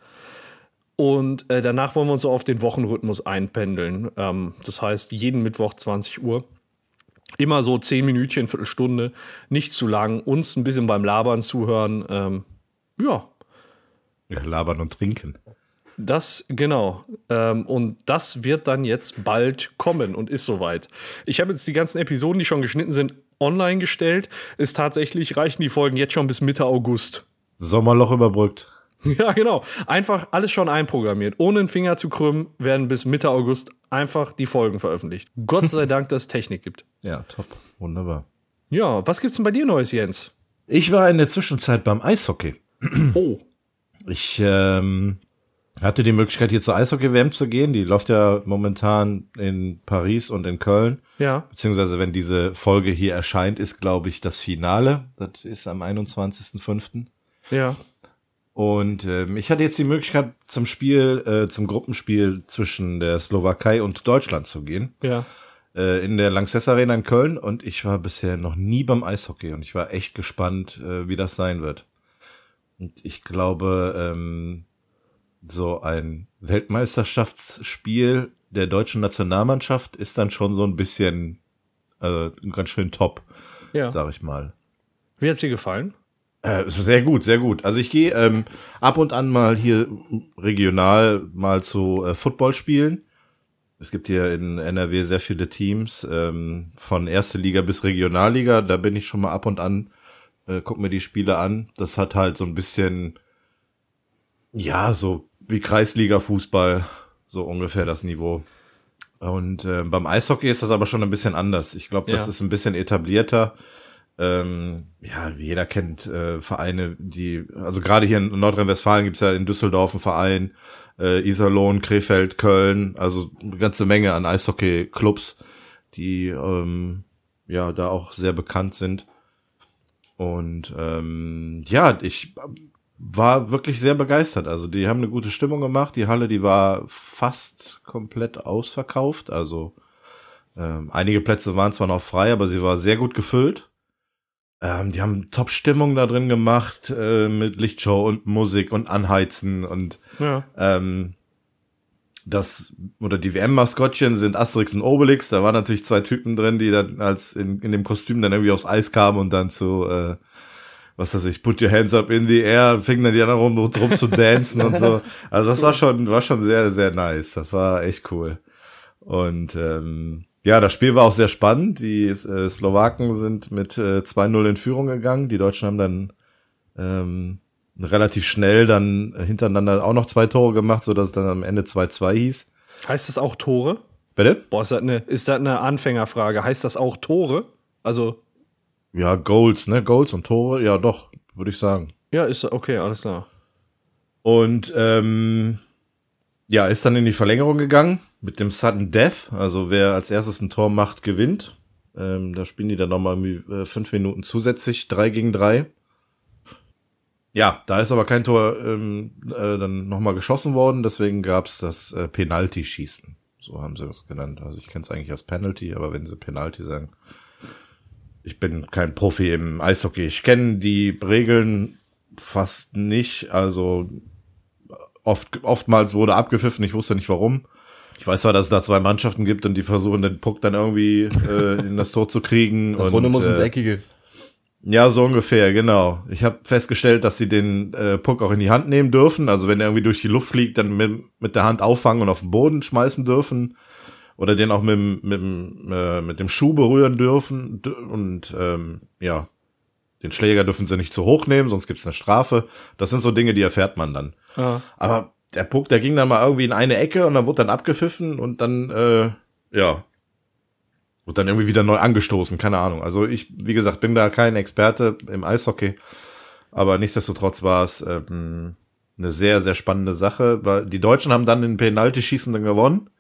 Und äh, danach wollen wir uns so auf den Wochenrhythmus einpendeln. Ähm, das heißt, jeden Mittwoch 20 Uhr. Immer so 10 Minütchen, Viertelstunde, nicht zu lang, uns ein bisschen beim Labern zuhören. Ähm, ja, Ja, labern und trinken. Das, genau. Ähm, und das wird dann jetzt bald kommen und ist soweit. Ich habe jetzt die ganzen Episoden, die schon geschnitten sind, online gestellt. Ist tatsächlich, reichen die Folgen jetzt schon bis Mitte August. Sommerloch überbrückt. Ja, genau. Einfach alles schon einprogrammiert. Ohne den Finger zu krümmen, werden bis Mitte August einfach die Folgen veröffentlicht. Gott sei Dank, dass es Technik gibt. Ja, top. Wunderbar. Ja, was gibt's denn bei dir Neues, Jens? Ich war in der Zwischenzeit beim Eishockey. Oh. Ich ähm, hatte die Möglichkeit, hier zur Eishockey-WM zu gehen. Die läuft ja momentan in Paris und in Köln. Ja. Beziehungsweise, wenn diese Folge hier erscheint, ist, glaube ich, das Finale. Das ist am 21.05. Ja. Und ähm, ich hatte jetzt die Möglichkeit, zum Spiel, äh, zum Gruppenspiel zwischen der Slowakei und Deutschland zu gehen. Ja. Äh, in der Lanxess Arena in Köln. Und ich war bisher noch nie beim Eishockey. Und ich war echt gespannt, äh, wie das sein wird. Und ich glaube, ähm, so ein Weltmeisterschaftsspiel der deutschen Nationalmannschaft ist dann schon so ein bisschen äh, ganz schön top, Ja. sag ich mal. Wie hat's dir gefallen? Äh, sehr gut, sehr gut. Also ich gehe ähm, ab und an mal hier regional mal zu äh, Football spielen. Es gibt hier in NRW sehr viele Teams, ähm, von erste Liga bis Regionalliga. Da bin ich schon mal ab und an, äh, guck mir die Spiele an. Das hat halt so ein bisschen, ja, so wie Kreisliga-Fußball, so ungefähr das Niveau. Und äh, beim Eishockey ist das aber schon ein bisschen anders. Ich glaube, das Ja. ist ein bisschen etablierter. Ähm, ja, jeder kennt äh, Vereine, die, also gerade hier in Nordrhein-Westfalen gibt's ja in Düsseldorf einen Verein, äh, Iserlohn, Krefeld, Köln, also eine ganze Menge an Eishockey-Clubs, die ähm, ja da auch sehr bekannt sind. Und ähm, ja, ich war wirklich sehr begeistert. Also die haben eine gute Stimmung gemacht. Die Halle, die war fast komplett ausverkauft. Also ähm, einige Plätze waren zwar noch frei, aber sie war sehr gut gefüllt. Ähm, die haben Top-Stimmung da drin gemacht äh, mit Lichtshow und Musik und Anheizen und Ja. ähm, das oder die WM-Maskottchen sind Asterix und Obelix. Da waren natürlich zwei Typen drin, die dann als in, in dem Kostüm dann irgendwie aufs Eis kamen und dann zu äh, was weiß ich, put your hands up in the air, fingen dann die anderen rum, rum zu dancen und so. Also das war schon, war schon sehr, sehr nice. Das war echt cool. Und ähm, ja, das Spiel war auch sehr spannend. Die äh, Slowaken sind mit äh, 2-0 in Führung gegangen. Die Deutschen haben dann ähm, relativ schnell dann hintereinander auch noch zwei Tore gemacht, so dass es dann am Ende 2-2 hieß. Heißt das auch Tore? Bitte? Boah, ist das eine, ist das eine Anfängerfrage? Heißt das auch Tore? Also, Ja, Goals, ne? Goals und Tore, ja doch, würde ich sagen. ja, ist okay, alles klar. Und ähm, ja, ist dann in die Verlängerung gegangen mit dem Sudden Death. Also wer als erstes ein Tor macht, gewinnt. Ähm, da spielen die dann nochmal irgendwie äh, fünf Minuten zusätzlich, drei gegen drei. Ja, da ist aber kein Tor ähm, äh, dann nochmal geschossen worden, deswegen gab's das äh, Penalty-Schießen. So haben sie das genannt. Also ich kenne es eigentlich als Penalty, aber wenn sie Penalty sagen. Ich bin kein Profi im Eishockey. Ich kenne die Regeln fast nicht. Also oft, oftmals wurde abgepfiffen, ich wusste nicht warum. Ich weiß zwar, dass es da zwei Mannschaften gibt und die versuchen den Puck dann irgendwie äh, in das Tor zu kriegen. Das und, Runde muss ins äh, Eckige. Ja, so ungefähr, genau. Ich habe festgestellt, dass sie den äh, Puck auch in die Hand nehmen dürfen. Also wenn er irgendwie durch die Luft fliegt, dann mit, mit der Hand auffangen und auf den Boden schmeißen dürfen. Oder den auch mit, dem- mit, äh, mit dem Schuh berühren dürfen. Und ähm, ja, den Schläger dürfen sie nicht zu hoch nehmen, sonst gibt's eine Strafe. Das sind so Dinge, die erfährt man dann. Ah, Aber der Puck, der ging dann mal irgendwie in eine Ecke und dann wurde dann abgepfiffen und dann, äh, ja, wurde dann irgendwie wieder neu angestoßen, keine Ahnung. Also ich, wie gesagt, bin da kein Experte im Eishockey, aber nichtsdestotrotz war es ähm, eine sehr, sehr spannende Sache. Weil Die Deutschen haben dann den Penalty-Schießen dann gewonnen.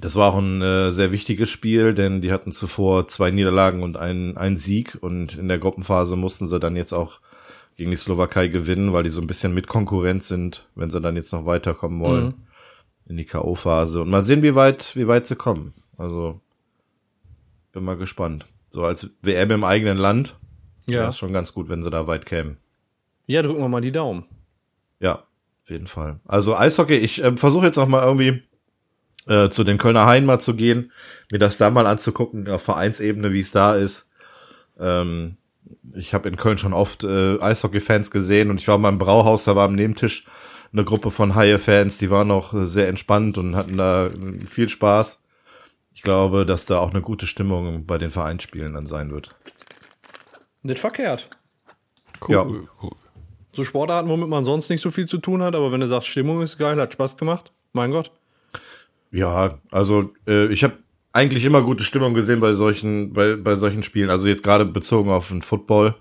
Das war auch ein äh, sehr wichtiges Spiel, denn die hatten zuvor zwei Niederlagen und einen, einen Sieg und in der Gruppenphase mussten sie dann jetzt auch gegen die Slowakei gewinnen, weil die so ein bisschen mit Konkurrenz sind, wenn sie dann jetzt noch weiterkommen wollen Mhm. in die K.O.-Phase. Und mal sehen, wie weit, wie weit sie kommen. Also bin mal gespannt. So als WM im eigenen Land wäre ja. es schon ganz gut, wenn sie da weit kämen. Ja, drücken wir mal die Daumen. Ja, auf jeden Fall. Also Eishockey, ich äh, versuche jetzt auch mal irgendwie äh, zu den Kölner Haien mal zu gehen, mir das da mal anzugucken, auf Vereinsebene, wie es da ist. Ähm, ich habe in Köln schon oft äh, Eishockey-Fans gesehen und ich war mal im Brauhaus, da war am Nebentisch eine Gruppe von Haie-Fans, die waren auch äh, sehr entspannt und hatten da äh, viel Spaß. Ich glaube, dass da auch eine gute Stimmung bei den Vereinsspielen dann sein wird. Nicht verkehrt. Ja. So Sportarten, womit man sonst nicht so viel zu tun hat, aber wenn du sagst, Stimmung ist geil, hat Spaß gemacht, mein Gott. Ja, also äh, ich habe eigentlich immer gute Stimmung gesehen bei solchen bei bei solchen Spielen. Also jetzt gerade bezogen auf den Football,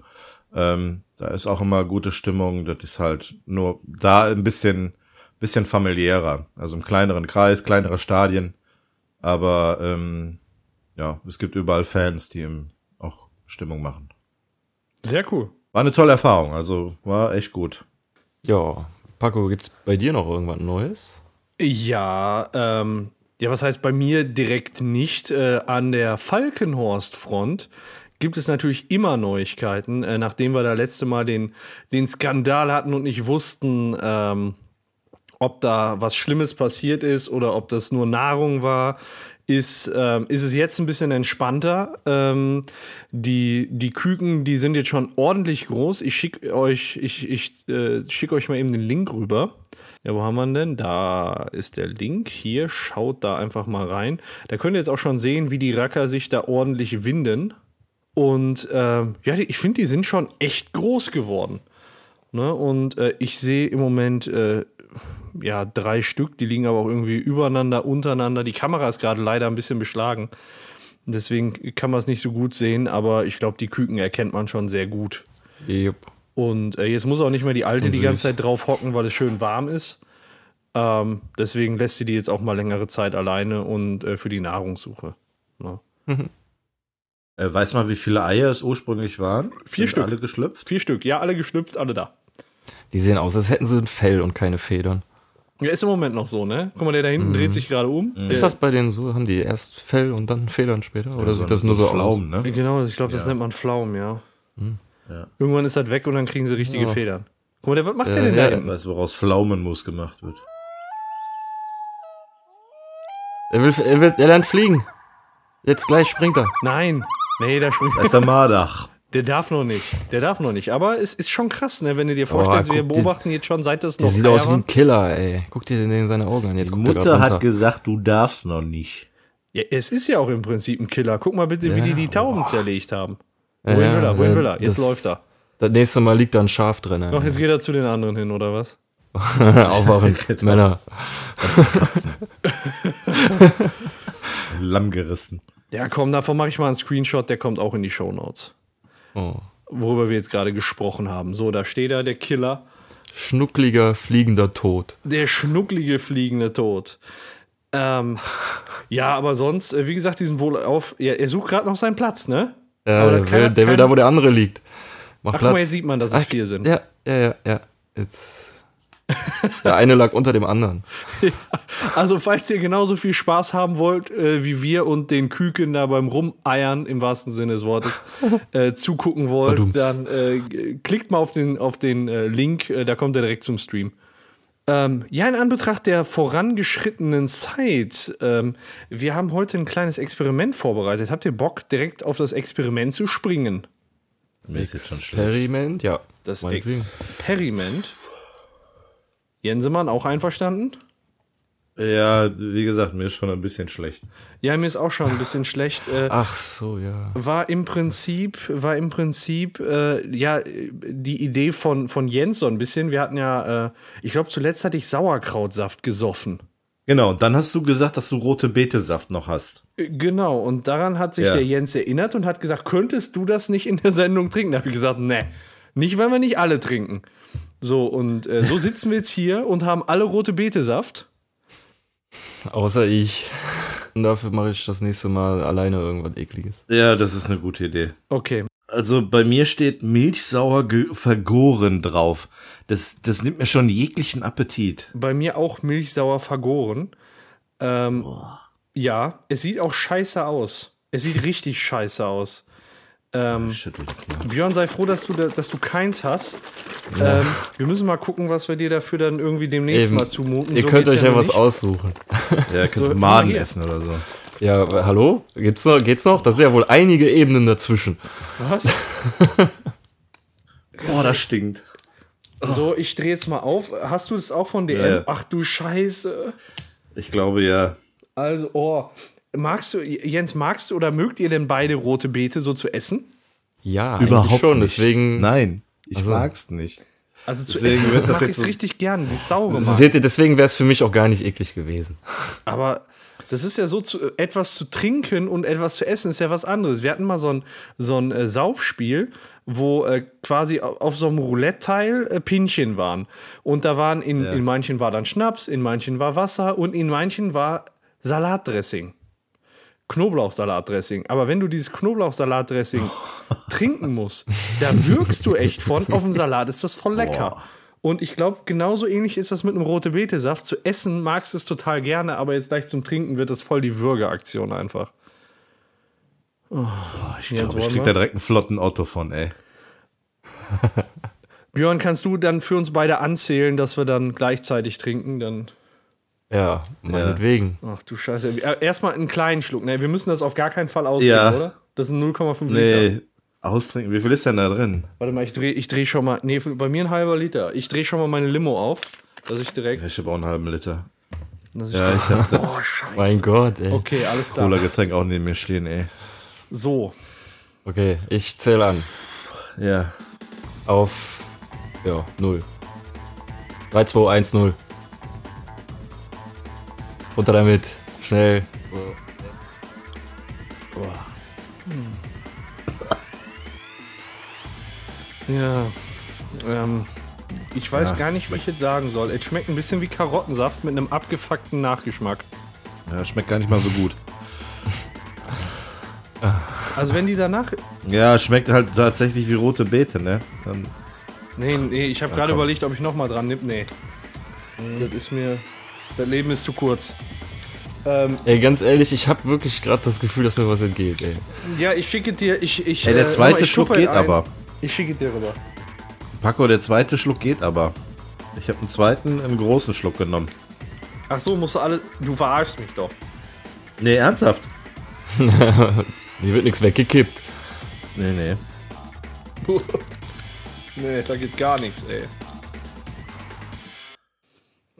ähm, da ist auch immer gute Stimmung. Das ist halt nur da ein bisschen bisschen familiärer. Also im kleineren Kreis, kleinere Stadien. Aber ähm, ja, es gibt überall Fans, die ihm auch Stimmung machen. Sehr cool. War eine tolle Erfahrung, also war echt gut. Ja, Paco, gibt's bei dir noch irgendwas Neues? Ja, ähm, ja, was heißt bei mir direkt nicht? Äh, an der Falkenhorst-Front gibt es natürlich immer Neuigkeiten, äh, nachdem wir da letzte Mal den, den Skandal hatten und nicht wussten, ähm, ob da was Schlimmes passiert ist oder ob das nur Nahrung war, ist, ähm, ist es jetzt ein bisschen entspannter. Ähm, die, die Küken, die sind jetzt schon ordentlich groß. Ich schicke euch, ich, ich äh, schick euch mal eben den Link rüber. Ja, wo haben wir denn? Da ist der Link. Hier, schaut da einfach mal rein. Da könnt ihr jetzt auch schon sehen, wie die Racker sich da ordentlich winden. Und ähm, ja, die, ich finde, die sind schon echt groß geworden. Ne? Und äh, ich sehe im Moment äh, ja drei Stück, die liegen aber auch irgendwie übereinander, untereinander. Die Kamera ist gerade leider ein bisschen beschlagen. Deswegen kann man es nicht so gut sehen, aber ich glaube, die Küken erkennt man schon sehr gut. Yep. Und äh, jetzt muss auch nicht mehr die alte die ganze Zeit drauf hocken, weil es schön warm ist. Ähm, deswegen lässt sie die jetzt auch mal längere Zeit alleine und äh, für die Nahrungssuche. Ne? Äh, weiß man, wie viele Eier es ursprünglich waren? Vier Sind Stück. alle geschlüpft? Vier Stück, ja, alle geschlüpft, alle da. Die sehen aus, als hätten sie ein Fell und keine Federn. Ja, ist im Moment noch so, ne? Guck mal, der da hinten dreht sich gerade um. Der, Ist das bei denen so? Haben die erst Fell und dann Federn später? Oder Ja, sieht das nur so, aus? Pflaumen, ne? Genau, ich glaube, das Ja. nennt man Pflaumen, ja. Ja. Irgendwann ist das weg und dann kriegen sie richtige Ja. Federn. Guck mal, der, was macht der Äh, denn ja, da? Weißt du, woraus Pflaumenmus gemacht wird? Er, will, er, will, er lernt fliegen. Jetzt gleich springt er. Nein, nee, der springt. Da ist der Mardach. Der darf noch nicht. Der darf noch nicht. Aber es ist schon krass, ne? Wenn du dir vorstellst, guck wir beobachten jetzt schon seit das Der noch sieht aus wie ein Killer, ey. Guck dir den in seine Augen an. Jetzt Die er Mutter hat gesagt, du darfst noch nicht. Ja, es ist ja auch im Prinzip ein Killer. Guck mal bitte, wie Ja, die die Tauben zerlegt haben. Ja, Wohin will er? Wohin ja, will er? Jetzt das- läuft er. Das nächste Mal liegt da ein Schaf drin. Ach, jetzt geht er zu den anderen hin, oder was? Aufwachen, Männer. Lamm gerissen. Ja, komm, davon mache ich mal einen Screenshot, der kommt auch in die Shownotes. Oh. Worüber wir jetzt gerade gesprochen haben. So, da steht er, der Killer. Schnuckliger, fliegender Tod. Der schnucklige fliegende Tod. Ähm, ja, aber sonst, äh, wie gesagt, diesen wohl auf. Ja, er sucht gerade noch seinen Platz, ne? Ja, Aber der, will, der will da, wo der andere liegt. Mach Ach, Platz. guck mal, jetzt sieht man, dass es vier sind. Ja, ja, ja, ja. Jetzt. Der eine lag unter dem anderen. Also, falls ihr genauso viel Spaß haben wollt, äh, wie wir und den Küken da beim Rumeiern, im wahrsten Sinne des Wortes, äh, zugucken wollt, Badums. dann äh, klickt mal auf den, auf den äh, Link, äh, da kommt er direkt zum Stream. Ähm, ja, in Anbetracht der vorangeschrittenen Zeit, ähm, wir haben heute ein kleines Experiment vorbereitet. Habt ihr Bock, direkt auf das Experiment zu springen? Experiment, ja. Das. Experiment. Jensemann, auch einverstanden? Ja, wie gesagt, mir ist schon ein bisschen schlecht. Ja, mir ist auch schon ein bisschen schlecht. Äh, Ach so, ja. war im Prinzip, war im Prinzip, äh, ja, die Idee von, von Jens so ein bisschen. Wir hatten ja, äh, ich glaube, zuletzt hatte ich Sauerkrautsaft gesoffen. Genau, und dann hast du gesagt, dass du rote Betesaft noch hast. Äh, Genau, und daran hat sich Ja. der Jens erinnert und hat gesagt, könntest du das nicht in der Sendung trinken? Da habe ich gesagt, ne, nicht, wenn wir nicht alle trinken. So, und äh, so sitzen wir jetzt hier und haben alle rote Betesaft. Außer ich. Und dafür mache ich das nächste Mal alleine irgendwas ekliges. Ja, das ist eine gute Idee. Okay. Also bei mir steht milchsauer vergoren drauf. Das, das nimmt mir schon jeglichen Appetit. Bei mir auch milchsauer vergoren. Ähm, ja, es sieht auch scheiße aus. Es sieht richtig scheiße aus. Ähm. Björn, sei froh, dass du, da, dass du keins hast. Ähm, wir müssen mal gucken, was wir dir dafür dann irgendwie demnächst Eben. mal zumuten. Ihr So könnt euch ja nur was nicht. aussuchen. Ja, kannst So, du Maden essen oder so. Ja, hallo? Gibt's noch, geht's noch? Das sind ja wohl einige Ebenen dazwischen. Was? Boah, das stinkt. So, ich drehe jetzt mal auf. Hast du das auch von DM? Ja, ja. Ach du Scheiße. Ich glaube ja. Also, oh. Magst du, Jens, magst du oder mögt ihr denn beide rote Beete so zu essen? Ja, eigentlich schon. Deswegen. Nein, ich Also- mag's nicht. Also zu Deswegen essen wird das mag jetzt ich so- richtig gern, die saure mag. Seht ihr, deswegen wäre es für mich auch gar nicht eklig gewesen. Aber Das ist ja so, zu, etwas zu trinken und etwas zu essen ist ja was anderes. Wir hatten mal so ein, so ein äh, Saufspiel, wo äh, quasi auf so einem Roulette-Teil äh, Pinchen waren. Und da waren, in, Ja. in manchen war dann Schnaps, in manchen war Wasser und in manchen war Salatdressing. Knoblauchsalatdressing. Aber wenn du dieses Knoblauchsalatdressing trinken musst, da wirkst du echt von. Auf dem Salat ist das voll lecker. Boah. Und ich glaube, genauso ähnlich ist das mit einem rote Beete-Saft. Zu essen magst du es total gerne, aber jetzt gleich zum Trinken wird das voll die Würgeaktion einfach. Ich Jetzt glaube, ich krieg da direkt einen flotten Otto von, ey. Björn, kannst du dann für uns beide anzählen, dass wir dann gleichzeitig trinken? Dann. Ja, meinetwegen. Ach du Scheiße. Äh, Erstmal einen kleinen Schluck. Ne, wir müssen das auf gar keinen Fall ausdrehen, Ja. oder? Das sind 0,5 Liter. Nee, austrinken. Wie viel ist denn da drin? Warte mal, ich drehe ich dreh schon mal. Nee, bei mir ein halber Liter. Ich drehe schon mal meine Limo auf, dass ich direkt. Ich habe auch einen halben Liter. Dass ich Ja, ich habe das oh, Scheiße. Mein Gott, ey. Okay, alles klar. Cola-Getränk auch neben mir stehen, ey. So. Okay, ich zähle an. Ja. Auf, ja, 0. 3, 2, 1, 0. Runter damit. Schnell. Ja. Ähm, ich weiß Ja, gar nicht, wie ich jetzt sagen soll. Es schmeckt ein bisschen wie Karottensaft mit einem abgefuckten Nachgeschmack. ja, schmeckt gar nicht mal so gut. Also wenn dieser Nach... Ja, schmeckt halt tatsächlich wie rote Beete, ne? Dann, Nee, nee, ich habe gerade überlegt, ob ich noch mal dran nimm. Nee. Das ist mir... Das Leben ist zu kurz. Ähm, Ey, ganz ehrlich, ich habe wirklich gerade das Gefühl, dass mir was entgeht, ey. ja, ich schicke dir... Ich, ich, ey, der äh, zweite ich Schluck geht ein. aber. Ich schicke dir rüber. Paco, der zweite Schluck geht aber. Ich habe einen zweiten, einen großen Schluck genommen. Ach so, musst du alle... Du verarschst mich doch. Nee, ernsthaft? Hier wird nichts weggekippt. Nee, nee. nee, da geht gar nichts, ey.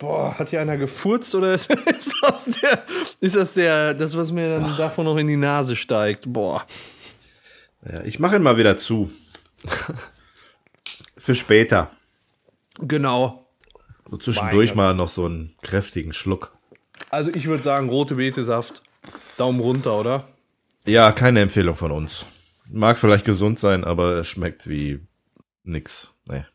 Boah, hat hier einer gefurzt oder ist, ist das der, ist das der, das was mir dann davon noch in die Nase steigt? Boah. Ja, ich mache ihn mal wieder zu. Für später. Genau. So zwischendurch mal noch so einen kräftigen Schluck. Also ich würde sagen, rote Betesaft. Daumen runter, oder? Ja, keine Empfehlung von uns. Mag vielleicht gesund sein, aber es schmeckt wie nix. Nee.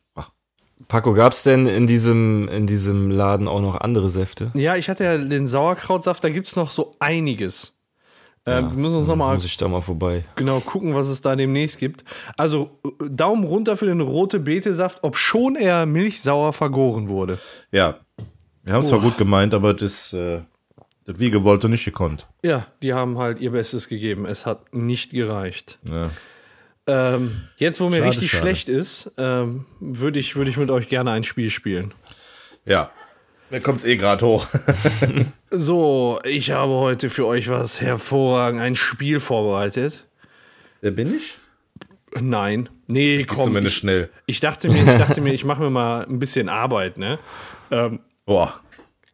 Paco, gab's denn in diesem, in diesem Laden auch noch andere Säfte? Ja, ich hatte ja den Sauerkrautsaft, da gibt es noch so einiges. Ähm, wir müssen uns nochmal Muss ich da mal vorbei. genau gucken, was es da demnächst gibt. Also äh, Daumen runter für den rote Betesaft, ob schon er milchsauer vergoren wurde. Ja. Wir haben es zwar gut gemeint, aber das, äh, das wie gewollt und nicht gekonnt. Ja, die haben halt ihr Bestes gegeben. Es hat nicht gereicht. Ja. Ähm, jetzt, wo mir Schade, richtig schade. schlecht ist, ähm, würde ich, würd ich mit euch gerne ein Spiel spielen. ja. Mir kommt's eh gerade hoch. So, ich habe heute für euch was hervorragend, ein Spiel vorbereitet. Wer bin ich? Nein, nee, Geht komm. zumindest Ich, schnell. ich dachte mir, ich dachte mir, ich mache mir mal ein bisschen Arbeit, ne? Ähm, Boah.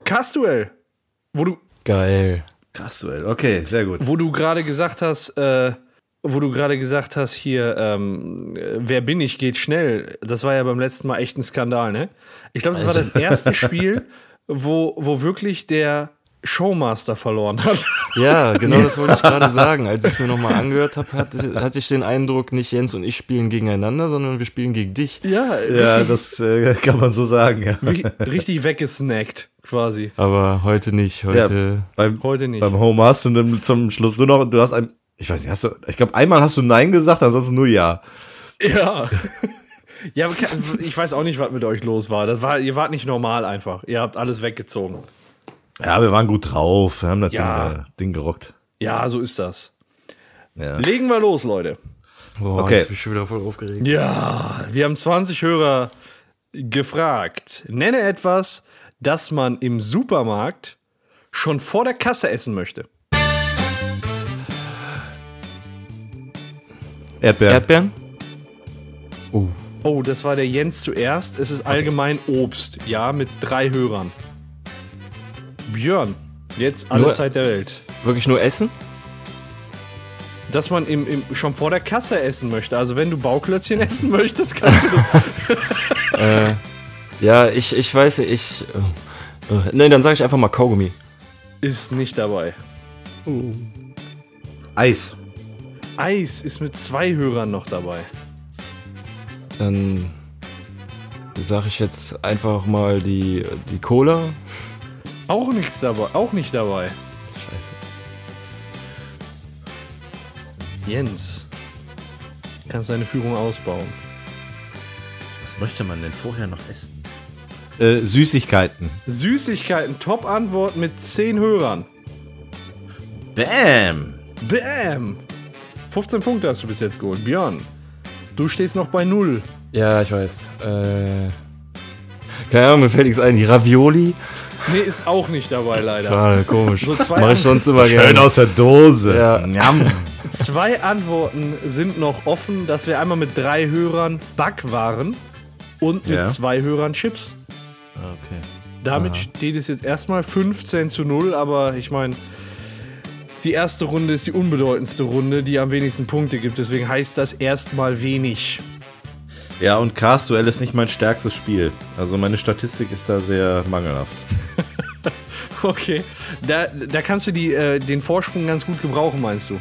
Castuel, wo du, Geil. Krass, Duell. Okay, sehr gut. wo du gerade gesagt hast, äh, wo du gerade gesagt hast, hier, ähm, äh, wer bin ich, geht schnell. Das war ja beim letzten Mal echt ein Skandal, ne? Ich glaube, das war das erste Spiel, wo, wo wirklich der Showmaster verloren hat. Ja, genau das wollte ich gerade sagen. Als ich es mir nochmal angehört habe, hatte, hatte ich den Eindruck, nicht Jens und ich spielen gegeneinander, sondern wir spielen gegen dich. ja, Ja, das äh, kann man so sagen, ja. richtig, weggesnackt, quasi. Aber heute nicht. Heute. Beim, Heute nicht. beim Home hast du dann zum Schluss nur noch, du hast ein, ich weiß nicht, hast du, ich glaube, einmal hast du Nein gesagt, ansonsten nur Ja. Ja. Ja, ich weiß auch nicht, was mit euch los war. Das war. Ihr wart nicht normal einfach. Ihr habt alles weggezogen. Ja, wir waren gut drauf, wir haben das Ja. Ding, äh, Ding gerockt. Ja, so ist das. Ja. Legen wir los, Leute. Boah, Okay. jetzt bin ich schon wieder voll aufgeregt. Ja, wir haben 20 Hörer gefragt. Nenne etwas, das man im Supermarkt schon vor der Kasse essen möchte. Erdbeeren. Erdbeeren? Oh. Oh, das war der Jens zuerst. Es ist allgemein Obst. Ja, mit drei Hörern. Björn, jetzt alle Nur- Zeit der Welt. Wirklich nur Essen? dass man im, im, schon vor der Kasse essen möchte. Also wenn du Bauklötzchen essen möchtest, kannst du. Äh, ja, ich, ich weiß, ich. Äh, äh, nee, dann sage ich einfach mal Kaugummi. Ist nicht dabei. Uh. Eis. Eis ist mit zwei Hörern noch dabei. Dann sage ich jetzt einfach mal die, die Cola. Auch nichts dabei. Auch nicht dabei. Scheiße. Jens. Kannst deine Führung ausbauen. Was möchte man denn vorher noch essen? Äh, Süßigkeiten. Süßigkeiten, Top-Antwort mit 10 Hörern. Bam! Bam! 15 Punkte hast du bis jetzt geholt. Björn, du stehst noch bei 0. Ja, ich weiß. Äh, keine Ahnung, mir fällt nichts ein. Die Ravioli. Nee, ist auch nicht dabei, leider. Schade, komisch. So zwei Mach ich sonst immer Schön gerne. aus der Dose. Ja. Njam. Zwei Antworten sind noch offen. Das wäre einmal mit drei Hörern Backwaren und mit Ja. zwei Hörern Chips. Okay. Damit steht es jetzt erstmal 15 zu 0, aber ich meine, die erste Runde ist die unbedeutendste Runde, die am wenigsten Punkte gibt. Deswegen heißt das erstmal wenig. Ja, und Cars-Duell ist nicht mein stärkstes Spiel. Also meine Statistik ist da sehr mangelhaft. Okay. Da, da kannst du die, äh, den Vorsprung ganz gut gebrauchen, meinst du?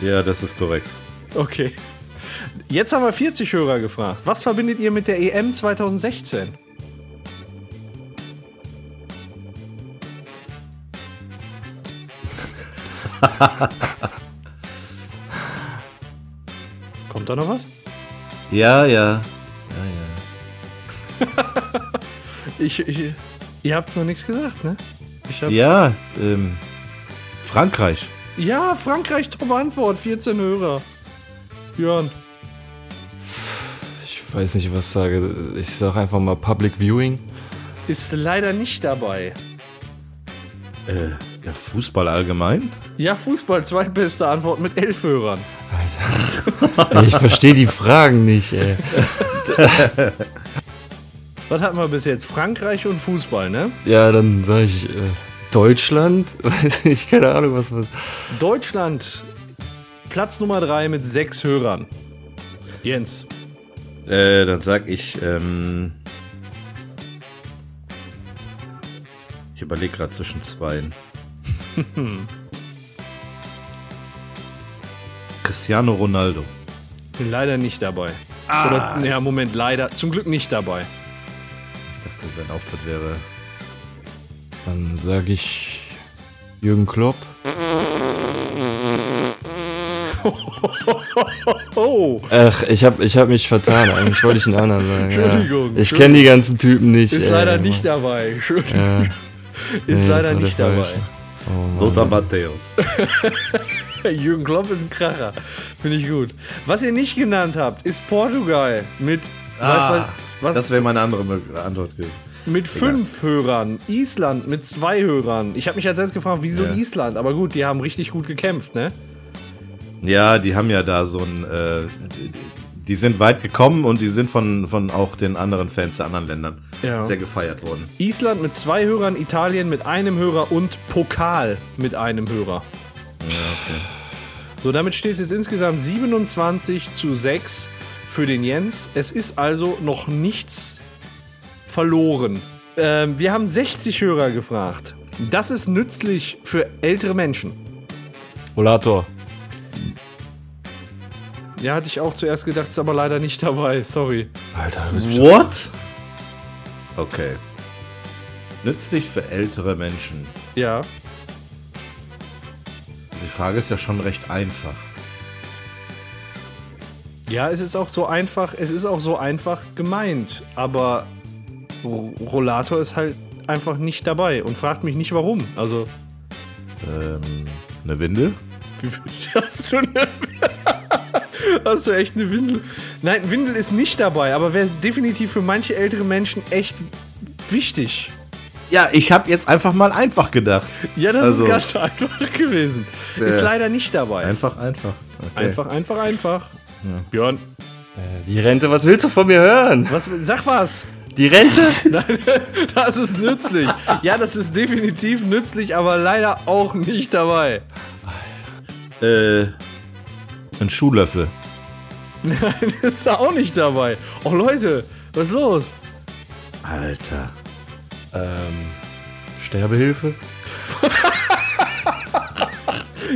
Ja, das ist korrekt. Okay. Jetzt haben wir 40 Hörer gefragt. Was verbindet ihr mit der EM 2016? Kommt da noch was? Ja, ja. Ja, Ich, ich, ihr habt noch nichts gesagt, ne? Ich hab, ja. Ja, ähm, Frankreich. ja, Frankreich, top Antwort, 14 Hörer. Björn. Ich weiß nicht, was ich sage. Ich sage einfach mal Public Viewing. Ist leider nicht dabei. Äh, ja, Fußball allgemein? Ja, Fußball, zweitbeste Antwort mit elf Hörern. Ey, ich verstehe die Fragen nicht, ey. Was hatten wir bis jetzt? Frankreich und Fußball, ne? Ja, dann sage ich äh, Deutschland. Weiß ich, keine Ahnung, was was. Deutschland, Platz Nummer 3 mit sechs Hörern. Jens. Äh, dann sag ich, ähm, ich überlege gerade zwischen zweien. Cristiano Ronaldo. Bin leider nicht dabei. Oder, ja, Moment, leider. Zum Glück nicht dabei. Ich dachte, sein Auftritt wäre. Dann sage ich Jürgen Klopp. Ach, ich habe ich hab mich vertan. Eigentlich wollte ich einen anderen sagen. Entschuldigung, Ja. Ich kenne die ganzen Typen nicht. ist ey, leider Mann. nicht dabei. Ja. ist Nee, das leider nicht dabei. falsche. Oh. Lothar Matthäus. Jürgen Klopp ist ein Kracher. Finde ich gut. Was ihr nicht genannt habt, ist Portugal mit, Ah, was, was, Das wäre meine andere Antwort gewesen. mit fünf Hörern. Island mit zwei Hörern. Ich habe mich als erstes gefragt, wieso Ja. Island? Aber gut, die haben richtig gut gekämpft, ne? Ja, die haben ja da so ein. Äh, die- sind weit gekommen und die sind von, von auch den anderen Fans der anderen Ländern Ja. sehr gefeiert worden. Island mit zwei Hörern, Italien mit einem Hörer und Pokal mit einem Hörer. So, damit steht es jetzt insgesamt 27 zu 6 für den Jens. Es ist also noch nichts verloren. Ähm, wir haben 60 Hörer gefragt. Das ist nützlich für ältere Menschen. Rollator. Ja, hatte ich auch zuerst gedacht, ist aber leider nicht dabei. Sorry. Alter, du bist What? Okay. Nützlich für ältere Menschen. Ja. Die Frage ist ja schon recht einfach. Ja, es ist auch so einfach, es ist auch so einfach gemeint, aber R Rollator ist halt einfach nicht dabei und fragt mich nicht warum. Also, Ähm, eine Windel? hast du, eine, hast du echt eine Windel? Nein, Windel ist nicht dabei, aber wäre definitiv für manche ältere Menschen echt wichtig. Ja, ich habe jetzt einfach mal einfach gedacht. Ja, das Also- ist ganz einfach gewesen. Ist Äh, leider nicht dabei. Einfach, einfach. Okay. Einfach, einfach, einfach. Björn, Äh, Die Rente, was willst du von mir hören? was, sag was. Die Rente? Das ist nützlich. Ja, das ist definitiv nützlich, aber leider auch nicht dabei. Äh, ein Schuhlöffel. Nein, ist auch nicht dabei. Oh Leute, was ist los? Alter. ähm, Sterbehilfe?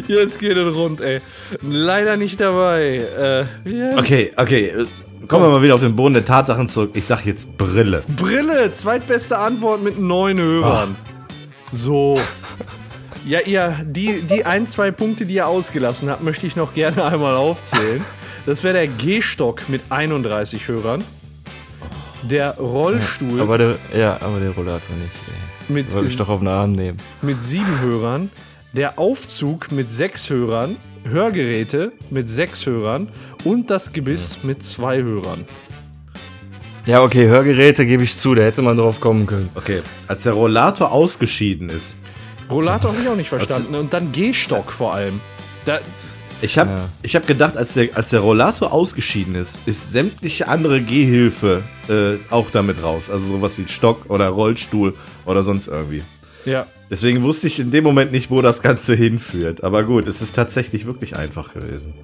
Jetzt geht es rund, ey. Leider nicht dabei. Äh, heißt- Okay, okay. äh, Kommen wir mal wieder auf den Boden der Tatsachen zurück. Ich sag jetzt Brille. Brille, zweitbeste Antwort mit neun Hörern. So. Ja, ihr, die, die ein, zwei Punkte, die ihr ausgelassen habt, möchte ich noch gerne einmal aufzählen. Das wäre der G-Stock mit 31 Hörern. Der Rollstuhl Aber der, ja, aber der Rollator nicht. Ey. mit, Wollte ich doch auf den Arm nehmen. mit sieben Hörern. Der Aufzug mit sechs Hörern. Hörgeräte mit sechs Hörern. Und das Gebiss mit zwei Hörern. Ja, okay, Hörgeräte gebe ich zu, da hätte man drauf kommen können. Okay, als der Rollator ausgeschieden ist, Rollator habe ich auch nicht verstanden. Und dann G-Stock vor allem. Da, Ich habe Ja. ich hab gedacht, als der, als der Rollator ausgeschieden ist, ist sämtliche andere Gehhilfe äh, auch damit raus. Also sowas wie Stock oder Rollstuhl oder sonst irgendwie. ja. Deswegen wusste ich in dem Moment nicht, wo das Ganze hinführt. Aber gut, es ist tatsächlich wirklich einfach gewesen.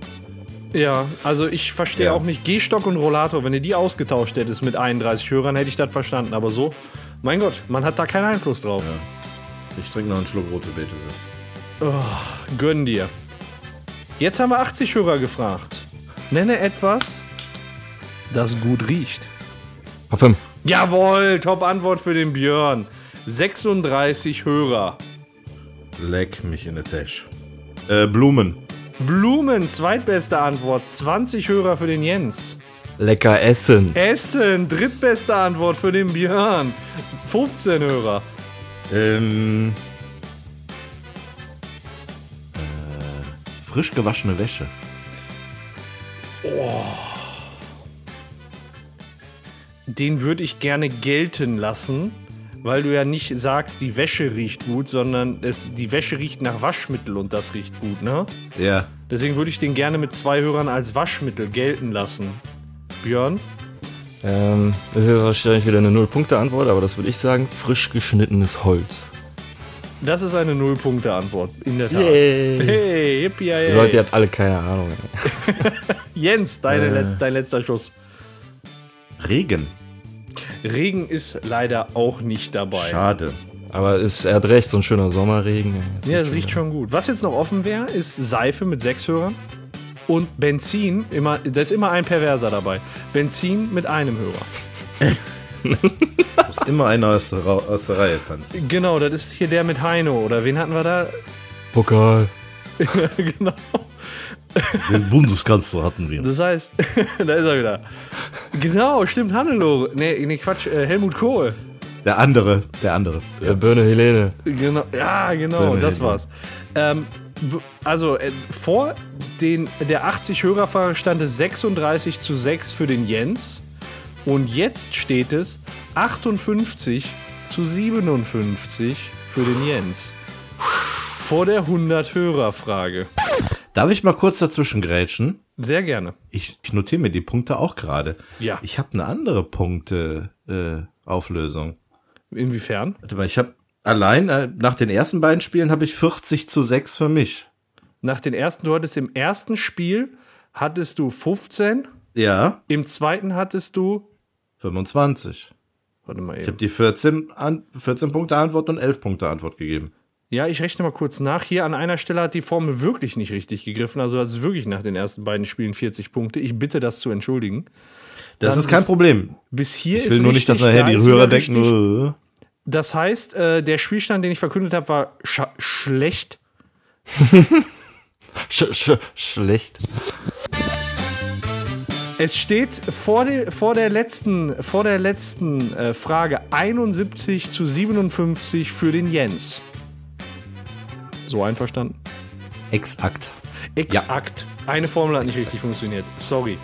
Ja, also ich verstehe Ja. auch nicht Gehstock und Rollator. Wenn ihr die ausgetauscht hättest mit 31 Hörern, hätte ich das verstanden. Aber so, mein Gott, man hat da keinen Einfluss drauf. Ich trinke noch einen Schluck rote Beete. Gönn dir. Jetzt haben wir 80 Hörer gefragt. Nenne etwas, das gut riecht. Parfüm. Jawohl, Top-Antwort für den Björn. 36 Hörer. Leck mich in der Tasche. Äh, Blumen. Blumen, zweitbeste Antwort. 20 Hörer für den Jens. Lecker essen. Essen, drittbeste Antwort für den Björn. 15 Hörer. Ähm. Frisch gewaschene Wäsche. Den würde ich gerne gelten lassen, weil du ja nicht sagst, die Wäsche riecht gut, sondern es, die Wäsche riecht nach Waschmittel und das riecht gut, ne? Ja. Deswegen würde ich den gerne mit zwei Hörern als Waschmittel gelten lassen. Björn? Ähm, das ist wahrscheinlich wieder eine Null-Punkte-Antwort, aber das würde ich sagen, frisch geschnittenes Holz. Das ist eine Null-Punkte-Antwort, in der Tat. Yay. Hey, yippie, Die. Leute, ihr habt alle keine Ahnung. Jens, deine, Äh. dein letzter Schuss. Regen. Regen ist leider auch nicht dabei. Schade. Aber es, er hat recht, so ein schöner Sommerregen. Ja, es riecht schon gut. Was jetzt noch offen wäre, ist Seife mit sechs Hörern. Und Benzin, immer, da ist immer ein Perverser dabei. Benzin mit einem Hörer. Muss immer einer aus der, aus der Reihe tanzen. Genau, das ist hier der mit Heino. Oder wen hatten wir da? Pokal. genau. Den Bundeskanzler hatten wir. Das heißt, da ist er wieder. Genau, stimmt, Hannelore. Nee, nee Quatsch, äh, Helmut Kohl. Der andere, der andere. Äh, Birne Helene. Genau, ja, genau, Birne das Helmut. war's. Ähm, also, äh, vor den, der 80 Hörerfrage stand es 36 zu 6 für den Jens. Und jetzt steht es 58 zu 57 für den Jens. Vor der 100 Hörerfrage. Darf ich mal kurz dazwischen grätschen? Sehr gerne. Ich, ich notiere mir die Punkte auch gerade. Ja. Ich habe eine andere Punkte-Auflösung. Äh. Inwiefern? Warte mal, ich habe allein äh, nach den ersten beiden Spielen habe ich 40 zu 6 für mich. Nach den ersten, du hattest im ersten Spiel hattest du 15, Ja, im zweiten hattest du, 25. warte mal Ich eben. habe die 14, an, 14 Punkte Antwort und 11 Punkte Antwort gegeben. Ja, ich rechne mal kurz nach. Hier an einer Stelle hat die Formel wirklich nicht richtig gegriffen. Also hat es wirklich nach den ersten beiden Spielen 40 Punkte. Ich bitte das zu entschuldigen. Das Dann ist kein ist- Problem. Bis hier Ich ist will nur nicht, dass richtig, nachher da die ist Hörer denken, richtig. äh, Das heißt, äh, der Spielstand, den ich verkündet habe, war scha- schlecht. Sch sch schlecht. Es steht vor, der vor der letzten, vor der letzten äh, Frage 71 zu 57 für den Jens. So einverstanden? exakt. Exakt. Eine Formel hat nicht richtig funktioniert. Sorry.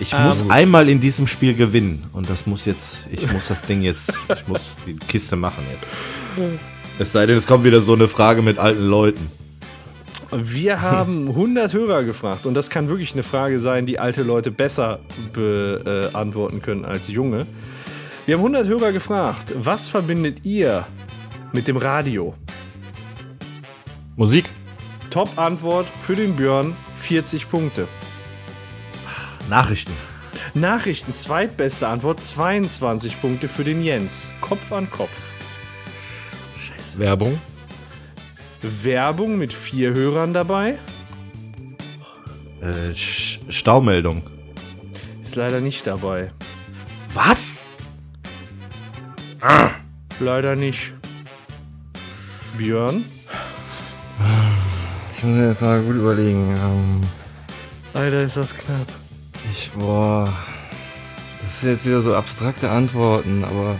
Ich Ähm, muss einmal in diesem Spiel gewinnen und das muss jetzt, ich muss das Ding jetzt, ich muss die Kiste machen jetzt. Es sei denn, es kommt wieder so eine Frage mit alten Leuten. Wir haben 100 Hörer gefragt und das kann wirklich eine Frage sein, die alte Leute besser beantworten können als junge. Wir haben 100 Hörer gefragt, was verbindet ihr mit dem Radio? Musik. Top-Antwort für den Björn, 40 Punkte. Nachrichten. Nachrichten, zweitbeste Antwort, 22 Punkte für den Jens. Kopf an Kopf. Werbung. Werbung mit vier Hörern dabei. Äh, Sch Staumeldung. Ist leider nicht dabei. Was? Leider nicht. Björn? Ich muss mir jetzt mal gut überlegen. Ähm, Leider ist das knapp. ich, boah. Das ist jetzt wieder so abstrakte Antworten, aber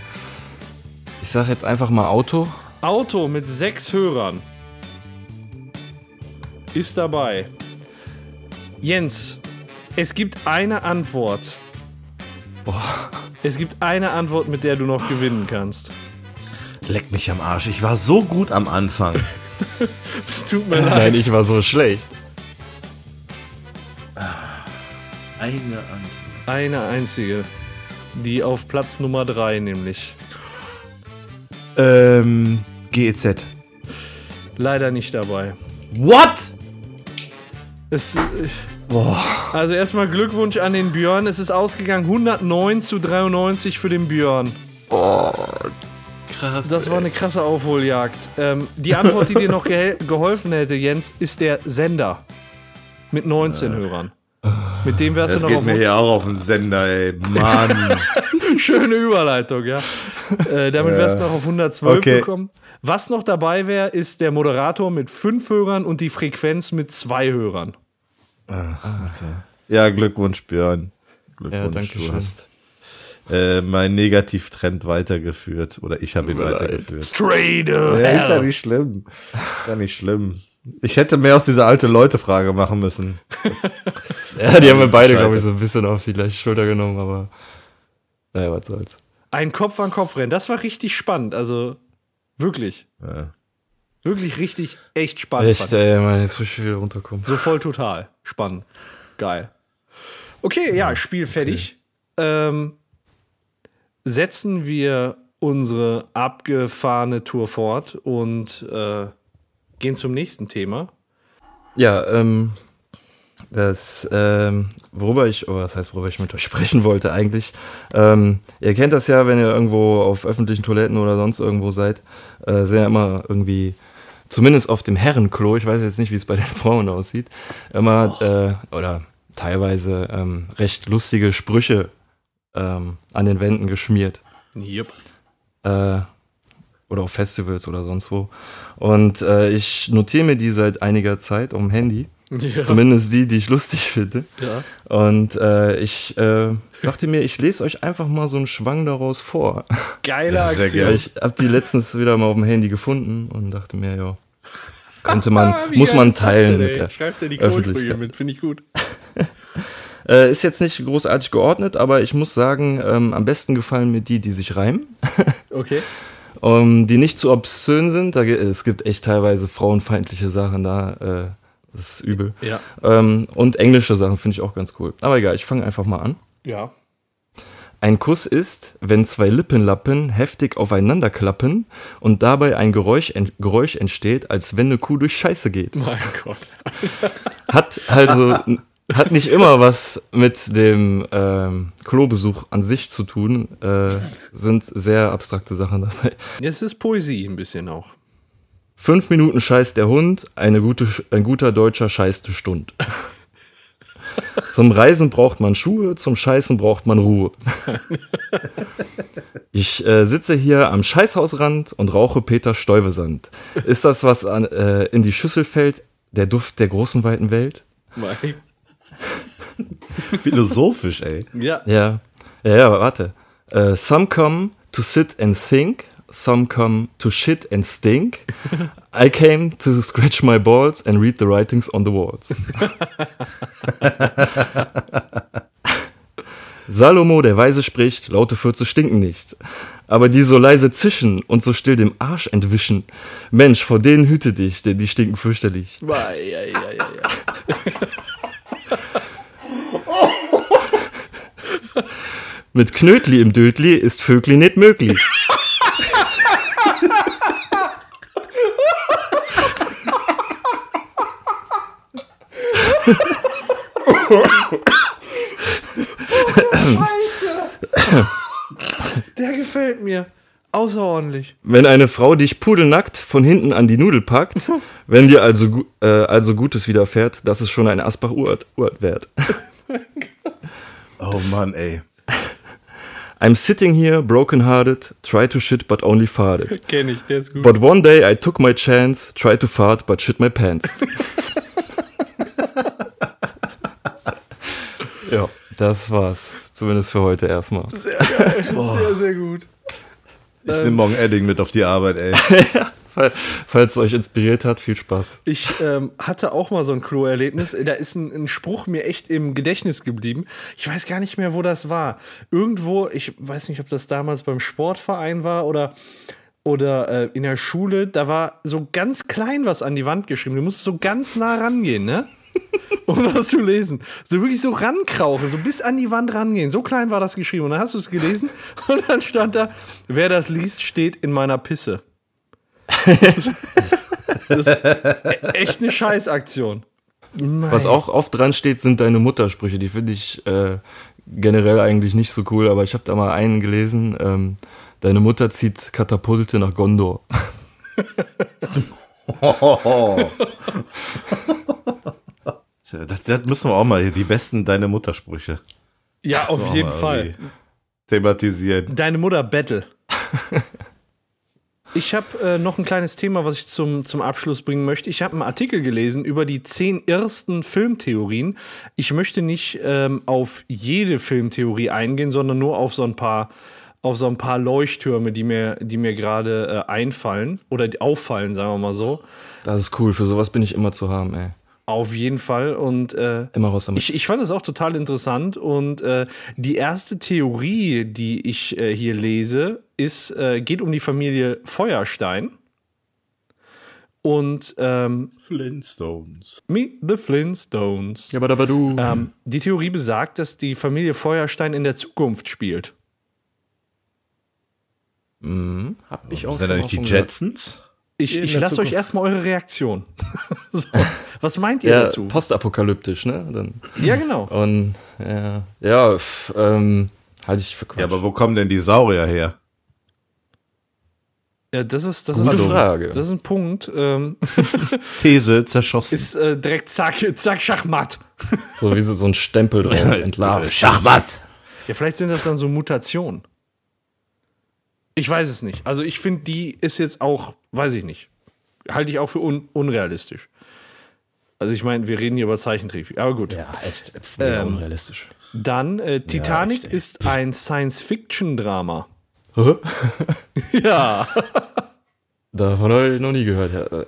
ich sag jetzt einfach mal Auto. Auto mit sechs Hörern ist dabei. Jens, es gibt eine Antwort. Es gibt eine Antwort, mit der du noch gewinnen kannst. Leck mich am Arsch. Ich war so gut am Anfang. Es tut mir leid. Nein, ich war so schlecht. Eine Antwort. Eine einzige. Die auf Platz Nummer drei nämlich. Ähm, GEZ. Leider nicht dabei. What? Es, äh, Also erstmal Glückwunsch an den Björn. Es ist ausgegangen 109 zu 93 für den Björn. Krass. Das war eine krasse Aufholjagd. Ähm, die Antwort, die dir noch ge geholfen hätte, Jens, ist der Sender. Mit 19 Hörern. Mit dem wärst Das du noch geht auf mir hier auch auf den Sender, ey. Mann. Schöne Überleitung, ja. Äh, damit wärst du noch auf 112 Okay. gekommen. Was noch dabei wäre, ist der Moderator mit 5 Hörern und die Frequenz mit 2 Hörern. ja, Glückwunsch, Björn. Ja, Glückwunsch, danke du hast äh, meinen Negativtrend weitergeführt. Oder ich habe ihn weitergeführt. Straight Ja, ist ja nicht schlimm. Ist ja nicht schlimm. Ich hätte mehr aus dieser alte Leute-Frage machen müssen. Das, Ja, die haben wir beide, glaube ich, so ein bisschen auf die gleiche Schulter genommen, aber naja, was soll's. Ein Kopf-an-Kopf-Rennen. Das war richtig spannend. Also wirklich. ja. Wirklich richtig, echt spannend. Echt, ey, man, jetzt muss ich wieder runterkommen. So voll total. Spannend. Geil. Okay, ja, Spiel fertig. Ähm, setzen wir unsere abgefahrene Tour fort und äh, gehen zum nächsten Thema. Ja, ähm, das, ähm, worüber ich, oder was heißt, worüber ich mit euch sprechen wollte eigentlich. Ähm, ihr kennt das ja, wenn ihr irgendwo auf öffentlichen Toiletten oder sonst irgendwo seid, äh, sind ja immer irgendwie, zumindest auf dem Herrenklo, ich weiß jetzt nicht, wie es bei den Frauen aussieht, immer, äh, oder teilweise ähm, recht lustige Sprüche ähm, an den Wänden geschmiert. Yep. äh, oder auf Festivals oder sonst wo. Und äh, ich notiere mir die seit einiger Zeit dem Handy. Ja. Zumindest die, die ich lustig finde. Ja. Und äh, ich äh, dachte mir, ich lese euch einfach mal so einen Schwang daraus vor. Geile Ja, sehr Aktion. Weil ich habe die letztens wieder mal auf dem Handy gefunden und dachte mir, ja, könnte man, Ah, muss geil man teilen denn, mit der Schreibt dir die Öffentlichkeit. Mit, finde ich gut. Äh, ist jetzt nicht großartig geordnet, aber ich muss sagen, ähm, am besten gefallen mir die, die sich reimen. Okay. ähm, die nicht zu obszön sind. Da, es gibt echt teilweise frauenfeindliche Sachen da. Äh, das ist übel. Ja. Ähm, und englische Sachen finde ich auch ganz cool. Aber egal, ich fange einfach mal an. Ja. Ein Kuss ist, wenn zwei Lippenlappen heftig aufeinander klappen und dabei ein Geräusch, ent Geräusch entsteht, als wenn eine Kuh durch Scheiße geht. Mein Gott. Hat also hat nicht immer was mit dem ähm, Klobesuch an sich zu tun. Äh, sind sehr abstrakte Sachen dabei. Es ist Poesie ein bisschen auch. Fünf Minuten scheißt der Hund, eine gute, ein guter Deutscher scheißt eine Stund. Zum Reisen braucht man Schuhe, zum Scheißen braucht man Ruhe. Ich äh, sitze hier am Scheißhausrand und rauche Peter Stuyvesant. Ist das, was an, äh, in die Schüssel fällt, der Duft der großen weiten Welt? Mein- Philosophisch, ey. Ja. Ja, ja, ja aber warte. Äh, some come to sit and think, some come to shit and stink. I came to scratch my balls and read the writings on the walls. Salomo, der Weise spricht, laute Fürze stinken nicht. Aber die so leise zischen und so still dem Arsch entwischen, Mensch, vor denen hüte dich, denn die stinken fürchterlich. Ei, ei, ei, ei, ei. Mit Knötli im Dödli ist Vögli nicht möglich. Der gefällt mir. Außerordentlich. Wenn eine Frau dich pudelnackt von hinten an die Nudel packt, wenn dir also, äh, also Gutes widerfährt, das ist schon ein Asbach-Uralt Uralt wert. Oh Mann, ey. I'm sitting here, broken-hearted, try to shit but only farted. Kenn ich, der ist gut. But one day I took my chance, tried to fart but shit my pants. ja, das war's. Zumindest für heute erstmal. sehr geil. Sehr, sehr gut. Ich nehme morgen Edding mit auf die Arbeit, ey. Fall- Falls es euch inspiriert hat, viel Spaß. Ich ähm, hatte auch mal so ein Klo-Erlebnis. Da ist ein, ein Spruch mir echt im Gedächtnis geblieben. Ich weiß gar nicht mehr, wo das war. Irgendwo, ich weiß nicht, ob das damals beim Sportverein war oder, oder äh, in der Schule. Da war so ganz klein was an die Wand geschrieben. Du musst so ganz nah rangehen, ne? Um was zu lesen. So wirklich so rankrauchen, so bis an die Wand rangehen. So klein war das geschrieben. Und dann hast du es gelesen und dann stand da, wer das liest, steht in meiner Pisse. Das ist echt eine Scheißaktion. Was auch oft dran steht, sind deine Muttersprüche. Die finde ich äh, generell eigentlich nicht so cool, aber ich habe da mal einen gelesen. Ähm, deine Mutter zieht Katapulte nach Gondor. Das, das müssen wir auch mal hier, die besten Deine Muttersprüche. Ja, auf jeden Fall. Thematisieren. Deine Mutter Battle. Ich habe äh, noch ein kleines Thema, was ich zum, zum Abschluss bringen möchte. Ich habe einen Artikel gelesen über die zehn ersten Filmtheorien. Ich möchte nicht ähm, auf jede Filmtheorie eingehen, sondern nur auf so ein paar, auf so ein paar Leuchttürme, die mir, die mir gerade äh, einfallen oder die auffallen, sagen wir mal so. Das ist cool, für sowas bin ich immer zu haben, ey. Auf jeden Fall. Und äh, Immer raus damit. Ich, ich fand das auch total interessant und äh, die erste Theorie, die ich äh, hier lese, ist, äh, geht um die Familie Feuerstein. Und ähm, Flintstones. Meet the Flintstones. ja, aber da war du. Ähm, die Theorie besagt, dass die Familie Feuerstein in der Zukunft spielt. Mhm, hab ich auch Sind da schon nicht die von gehört. Ich, ich lasse euch erstmal eure Reaktion. so, was meint ihr Ja, dazu? postapokalyptisch, ne? Dann, Ja, genau. und ja, ja ähm, halte ich für Quatsch. Ja, aber wo kommen denn die Saurier her? Ja, das ist, das Gute ist, Frage. Das ist ein Punkt. Ähm, These zerschossen. ist äh, direkt zack, zack, Schachmatt. so wie so, so ein Stempel drauf, entlarvt. Schachmatt. Ja, vielleicht sind das dann so Mutationen. Ich weiß es nicht. Also ich finde, die ist jetzt auch, weiß ich nicht, halte ich auch für un unrealistisch. Also ich meine, wir reden hier über Zeichentrick, aber gut. Ja, echt. Ähm, unrealistisch. Dann, äh, Titanic echt, ey. ist ein Science-Fiction-Drama. ja. Davon habe ich noch nie gehört. Ja, äh,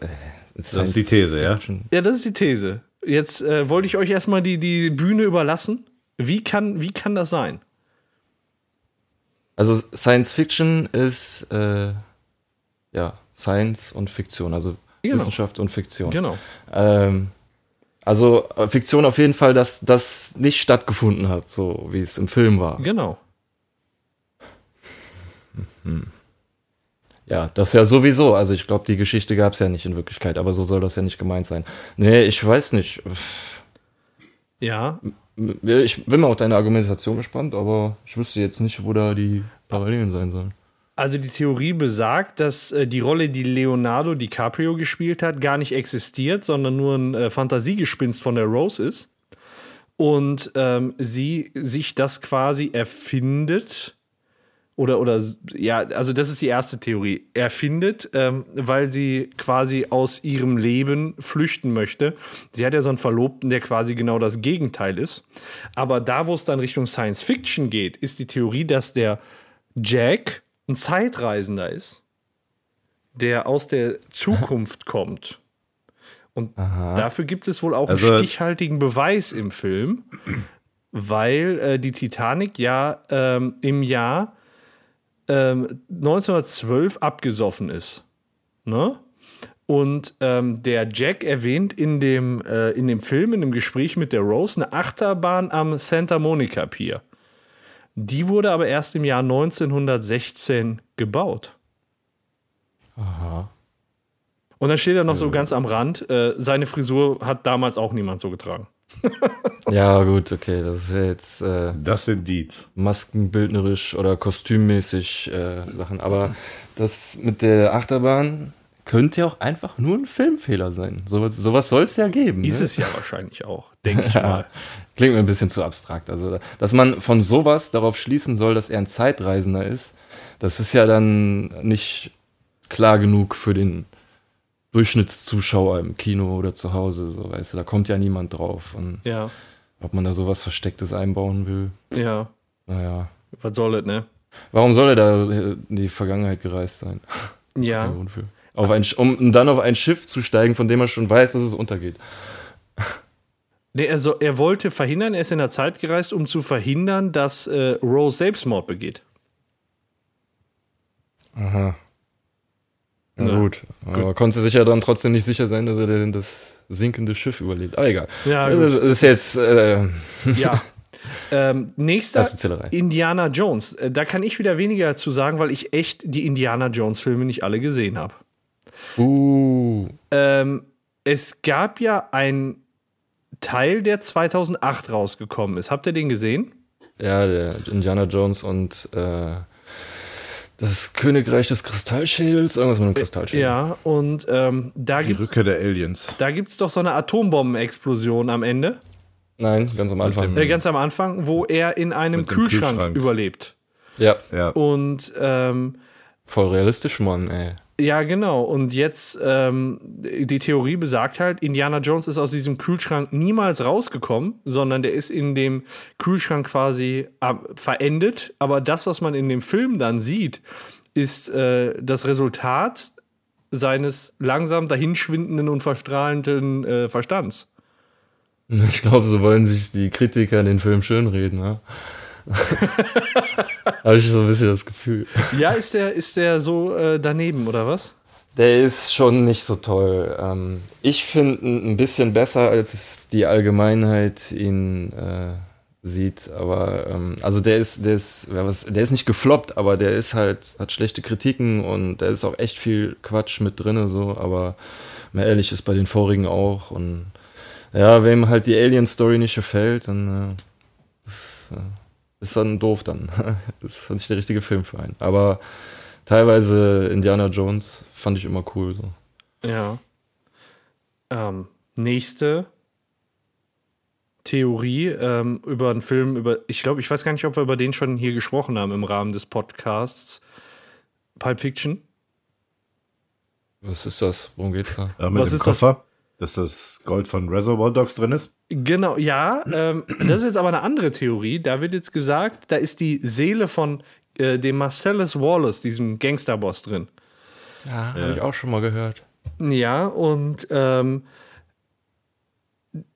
Das ist die These, ja? Ja, das ist die These. Jetzt äh, wollte ich euch erstmal die, die Bühne überlassen. Wie kann, wie kann das sein? Also Science Fiction ist äh, ja Science und Fiktion, also Genau. Wissenschaft und Fiktion. Genau. Ähm, also äh, Fiktion auf jeden Fall, dass das nicht stattgefunden hat, so wie es im Film war. Genau. Ja, das ja sowieso. Also ich glaube, die Geschichte gab es ja nicht in Wirklichkeit, aber so soll das ja nicht gemeint sein. Nee, ich weiß nicht. Ja, Ich bin mal auf deine Argumentation gespannt, aber ich wüsste jetzt nicht, wo da die Parallelen sein sollen. Also die Theorie besagt, dass äh, die Rolle, die Leonardo DiCaprio gespielt hat, gar nicht existiert, sondern nur ein äh, Fantasiegespinst von der Rose ist. Und ähm, sie sich das quasi erfindet. Oder, oder, ja, also das ist die erste Theorie. Erfindet, ähm, weil sie quasi aus ihrem Leben flüchten möchte. Sie hat ja so einen Verlobten, der quasi genau das Gegenteil ist. Aber da, wo es dann Richtung Science Fiction geht, ist die Theorie, dass der Jack ein Zeitreisender ist, der aus der Zukunft kommt. Und dafür gibt es wohl auch Also- einen stichhaltigen Beweis im Film, weil äh, die Titanic ja ähm, im Jahr ähm, 1912 abgesoffen ist. Ne? Und ähm, der Jack erwähnt in dem, äh, in dem Film, in dem Gespräch mit der Rose, eine Achterbahn am Santa Monica Pier. Die wurde aber erst im Jahr 1916 gebaut. Und dann steht er noch so ganz am Rand, äh, seine Frisur hat damals auch niemand so getragen. Ja, gut, okay, das ist ja jetzt äh, Das sind Deeds. maskenbildnerisch oder kostümmäßig äh, Sachen. Aber das mit der Achterbahn könnte ja auch einfach nur ein Filmfehler sein. So, sowas soll es ja geben. Ist ne? es ja wahrscheinlich auch, denke ich mal. Klingt mir ein bisschen zu abstrakt. Also, dass man von sowas darauf schließen soll, dass er ein Zeitreisender ist, das ist ja dann nicht klar genug für den Durchschnittszuschauer im Kino oder zu Hause. So, weißt du, da kommt ja niemand drauf. Und Ja, ob man da sowas Verstecktes einbauen will, ja. naja. Was soll das, ne? Warum soll er da in die Vergangenheit gereist sein? Ja. Ein, um dann auf ein Schiff zu steigen, von dem er schon weiß, dass es untergeht. Nee, er, so, er wollte verhindern, er ist in der Zeit gereist, um zu verhindern, dass äh, Rose Selbstmord begeht. Aha. Ja, Ja, gut. Aber konnte sich ja dann trotzdem nicht sicher sein, dass er denn das sinkende Schiff überlebt. Aber egal. Ja, das gut. ist jetzt äh, Ja. ähm, nächster. Indiana Jones. Äh, Da kann ich wieder weniger zu sagen, weil ich echt die Indiana Jones-Filme nicht alle gesehen habe. Uh. Ähm, es gab ja einen Teil, der 2008 rausgekommen ist. Habt ihr den gesehen? Ja, der Indiana Jones und äh, das Königreich des Kristallschädels. Irgendwas mit einem Kristallschädel. Ja, und ähm, da Die gibt Rückkehr der Aliens. da gibt's doch so eine Atombombenexplosion am Ende. Nein, ganz am Anfang. dem- Äh, ganz am Anfang, wo er in einem Kühlschrank, Kühlschrank. überlebt. Ja, Ja. Und ähm, voll realistisch, Mann, ey. Ja, genau. Und jetzt, ähm, die Theorie besagt halt, Indiana Jones ist aus diesem Kühlschrank niemals rausgekommen, sondern der ist in dem Kühlschrank quasi äh, verendet. Aber das, was man in dem Film dann sieht, ist äh, das Resultat seines langsam dahinschwindenden und verstrahlenden äh, Verstands. Ich glaube, so wollen sich die Kritiker den Film schönreden, ne? Habe ich so ein bisschen das Gefühl. Ja, ist der, ist der so äh, daneben, oder was? Der ist schon nicht so toll. Ähm, ich finde ihn ein bisschen besser, als die Allgemeinheit ihn äh, sieht. Aber ähm, also der ist, der ist, ja, was, der ist nicht gefloppt, aber der ist halt, hat schlechte Kritiken und da ist auch echt viel Quatsch mit drinne so, aber mal ehrlich ist bei den vorigen auch. Und ja, wem halt die Alien-Story nicht gefällt, dann äh, ist, äh, ist dann doof dann. das ist nicht der richtige Film für einen. Aber teilweise Indiana Jones fand ich immer cool. So. Ja. Ähm, nächste Theorie ähm, über einen Film, über, ich glaube, ich weiß gar nicht, ob wir über den schon hier gesprochen haben im Rahmen des Podcasts. Pulp Fiction. Was ist das? Worum geht's da? Ja, mit Was dem ist das? Dass das Gold von Reservoir Dogs drin ist. Genau, ja. Ähm, das ist jetzt aber eine andere Theorie. Da wird jetzt gesagt, da ist die Seele von äh, dem Marcellus Wallace, diesem Gangsterboss drin. Ja, habe ich auch schon mal gehört. Ja, und ähm,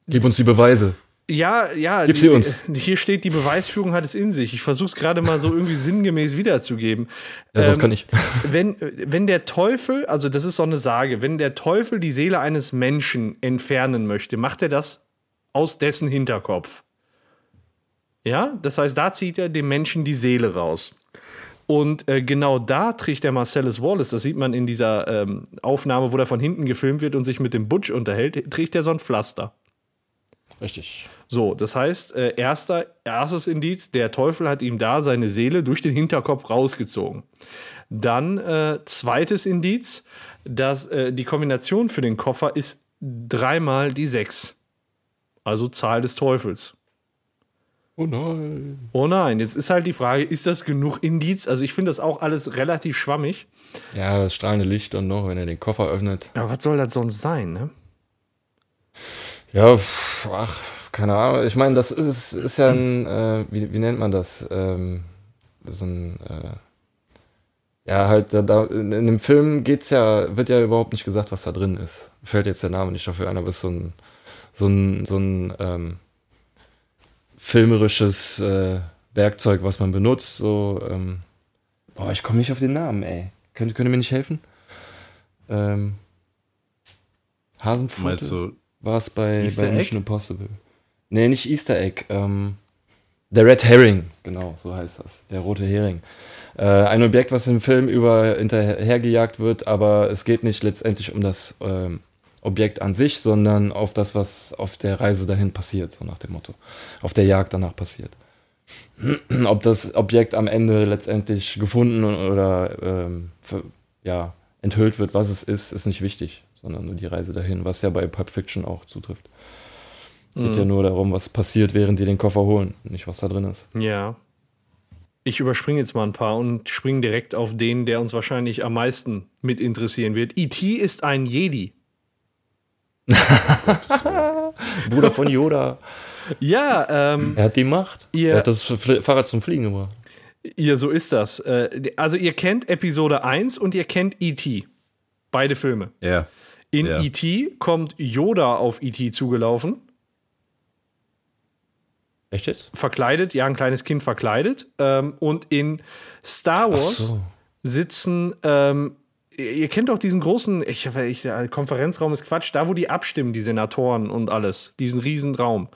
Gib uns die Beweise. Ja, ja. Gib die- sie uns. Hier steht, die Beweisführung hat es in sich. Ich versuche es gerade mal so irgendwie sinngemäß wiederzugeben. Ja, Ähm, kann ich. Wenn, wenn der Teufel, also das ist so eine Sage, wenn der Teufel die Seele eines Menschen entfernen möchte, macht er das aus dessen Hinterkopf. Ja, das heißt, da zieht er dem Menschen die Seele raus. Und äh, genau da trägt der Marcellus Wallace, das sieht man in dieser ähm, Aufnahme, wo der von hinten gefilmt wird und sich mit dem Butch unterhält, trägt er so ein Pflaster. Richtig. So, das heißt, äh, erster, erstes Indiz, der Teufel hat ihm da seine Seele durch den Hinterkopf rausgezogen. Dann äh, zweites Indiz, dass äh, die Kombination für den Koffer ist dreimal die sechs. Also Zahl des Teufels. Oh nein. Oh nein, jetzt ist halt die Frage, ist das genug Indiz? Also ich finde das auch alles relativ schwammig. Ja, das strahlende Licht und noch, wenn er den Koffer öffnet. Aber was soll das sonst sein, ne? Ja, ach, keine Ahnung. Ich meine, das ist, ist ja ein, äh, wie, wie nennt man das? Ähm, so ein, äh, ja, halt, da, da, in dem Film geht's ja, wird ja überhaupt nicht gesagt, was da drin ist. Fällt jetzt der Name nicht dafür ein, aber es ist so ein, so ein, so ein, ähm, filmerisches äh, Werkzeug, was man benutzt. So, ähm, boah, ich komme nicht auf den Namen, ey. Könnt, könnt ihr mir nicht helfen? Ähm, Hasenpfote? War es bei, bei? Mission Impossible. Nee, nicht Easter Egg. Ähm, der Red Herring, genau, so heißt das. Der rote Hering. Äh, ein Objekt, was im Film über hinterhergejagt wird, aber es geht nicht letztendlich um das ähm, Objekt an sich, sondern auf das, was auf der Reise dahin passiert, so nach dem Motto. Auf der Jagd danach passiert. Ob das Objekt am Ende letztendlich gefunden oder ähm, für, ja, enthüllt wird, was es ist, ist nicht wichtig, sondern nur die Reise dahin, was ja bei Pulp Fiction auch zutrifft. Es geht Mhm. ja nur darum, was passiert, während die den Koffer holen, nicht was da drin ist. Ja. Ich überspringe jetzt mal ein paar und springe direkt auf den, der uns wahrscheinlich am meisten mit interessieren wird. E.T. ist ein Jedi. Bruder von Yoda. Ja, ähm, Er hat die Macht. Ihr- Er hat das Fahrrad zum Fliegen gebracht. ihr, so ist das. Äh, also ihr kennt Episode 1 und ihr kennt E.T. Beide Filme. Ja. In Ja. E.T. kommt Yoda auf E.T. zugelaufen, Echt jetzt? verkleidet, ja, ein kleines Kind verkleidet. Ähm, und in Star Wars so. sitzen, ähm, ihr ihr kennt doch diesen großen, ich, ich, Konferenzraum ist Quatsch, da wo die abstimmen, die Senatoren und alles, diesen riesen Raum.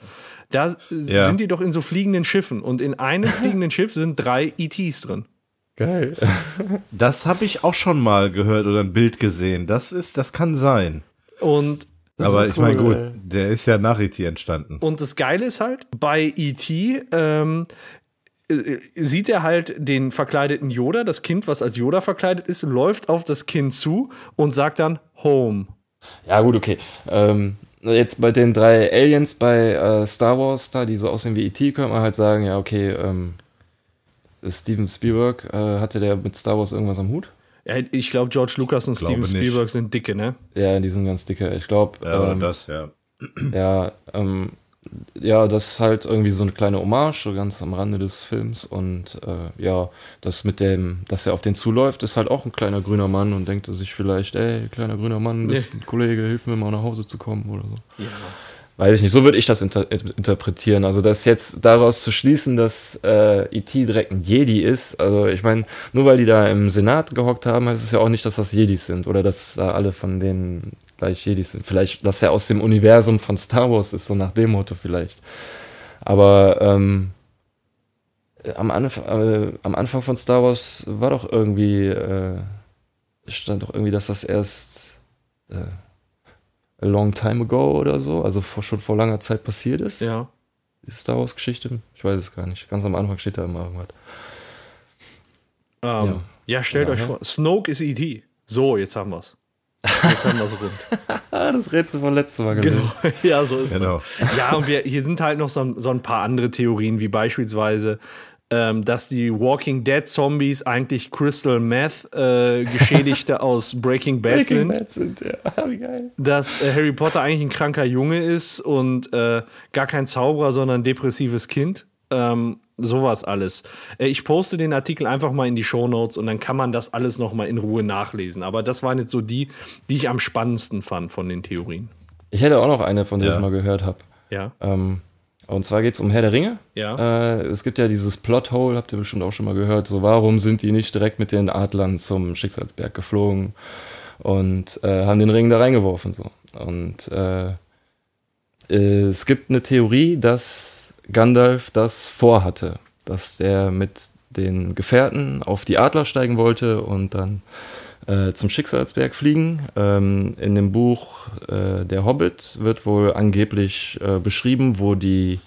Da Ja. sind die doch in so fliegenden Schiffen und in einem fliegenden Schiff sind drei ETs drin. Geil. Das habe ich auch schon mal gehört oder ein Bild gesehen. Das ist, das kann sein. Und Aber ich meine, gut, der ist ja nach E.T. entstanden. Und das Geile ist halt, bei E.T. Ähm, äh, sieht er halt den verkleideten Yoda, das Kind, was als Yoda verkleidet ist, läuft auf das Kind zu und sagt dann Home. Ja, gut, okay. Ähm, jetzt bei den drei Aliens bei äh, Star Wars, da, die so aussehen wie E.T., könnte man halt sagen, ja, okay, ähm, Steven Spielberg, äh, hatte der mit Star Wars irgendwas am Hut? Ich glaube, George Lucas und Glaube Steven nicht. Spielberg sind dicke, ne? Ja, die sind ganz dicke. Ich glaube, Ja, oder ähm, das, ja. ja, ähm, ja, das ist halt irgendwie so eine kleine Hommage, so ganz am Rande des Films. Und äh, ja, das mit dem, dass er auf den zuläuft, ist halt auch ein kleiner grüner Mann und denkt er sich vielleicht, ey, kleiner grüner Mann, bist ein Kollege, hilf mir mal nach Hause zu kommen oder so. Ja. Weiß ich nicht, so würde ich das inter interpretieren. Also, das jetzt daraus zu schließen, dass äh, E.T. direkt ein Jedi ist, also ich meine, nur weil die da im Senat gehockt haben, heißt es ja auch nicht, dass das Jedis sind oder dass da alle von denen gleich Jedis sind. Vielleicht, dass er aus dem Universum von Star Wars ist, so nach dem Motto vielleicht. Aber ähm, am, Anf äh, am Anfang von Star Wars war doch irgendwie, äh, stand doch irgendwie, dass das erst äh, a long time ago oder so, also vor, schon vor langer Zeit passiert ist. Ja. Die Star Wars Geschichte. Ich weiß es gar nicht. Ganz am Anfang steht da immer irgendwas. Ähm, ja. Ja. stellt Ja, euch ja. vor, Snoke ist E.T. So, jetzt haben wir's. Jetzt haben wir's rund. Ah, das Rätsel von letztes Mal gelöst. Genau. Ja, so ist Genau. das. Ja, und wir, hier sind halt noch so, so ein paar andere Theorien, wie beispielsweise, ähm, dass die Walking Dead Zombies eigentlich Crystal Meth äh, Geschädigte aus Breaking Bad Breaking sind. Bad sind, ja, wie geil. dass äh, Harry Potter eigentlich ein kranker Junge ist und äh, gar kein Zauberer, sondern ein depressives Kind. Ähm, sowas alles. Äh, ich poste den Artikel einfach mal in die Show Notes und dann kann man das alles noch mal in Ruhe nachlesen. Aber das waren jetzt so die, die ich am spannendsten fand von den Theorien. Ich hätte auch noch eine, von der Ja. ich mal gehört habe. Ja, Ähm, und zwar geht es um Herr der Ringe. ja. Äh, es gibt ja dieses Plothole, habt ihr bestimmt auch schon mal gehört. So, warum sind die nicht direkt mit den Adlern zum Schicksalsberg geflogen und äh, haben den Ring da reingeworfen? So. Und äh, äh, es gibt eine Theorie, dass Gandalf das vorhatte, dass der mit den Gefährten auf die Adler steigen wollte und dann äh, zum Schicksalsberg fliegen. Ähm, in dem Buch äh, Der Hobbit wird wohl angeblich äh, beschrieben, wo die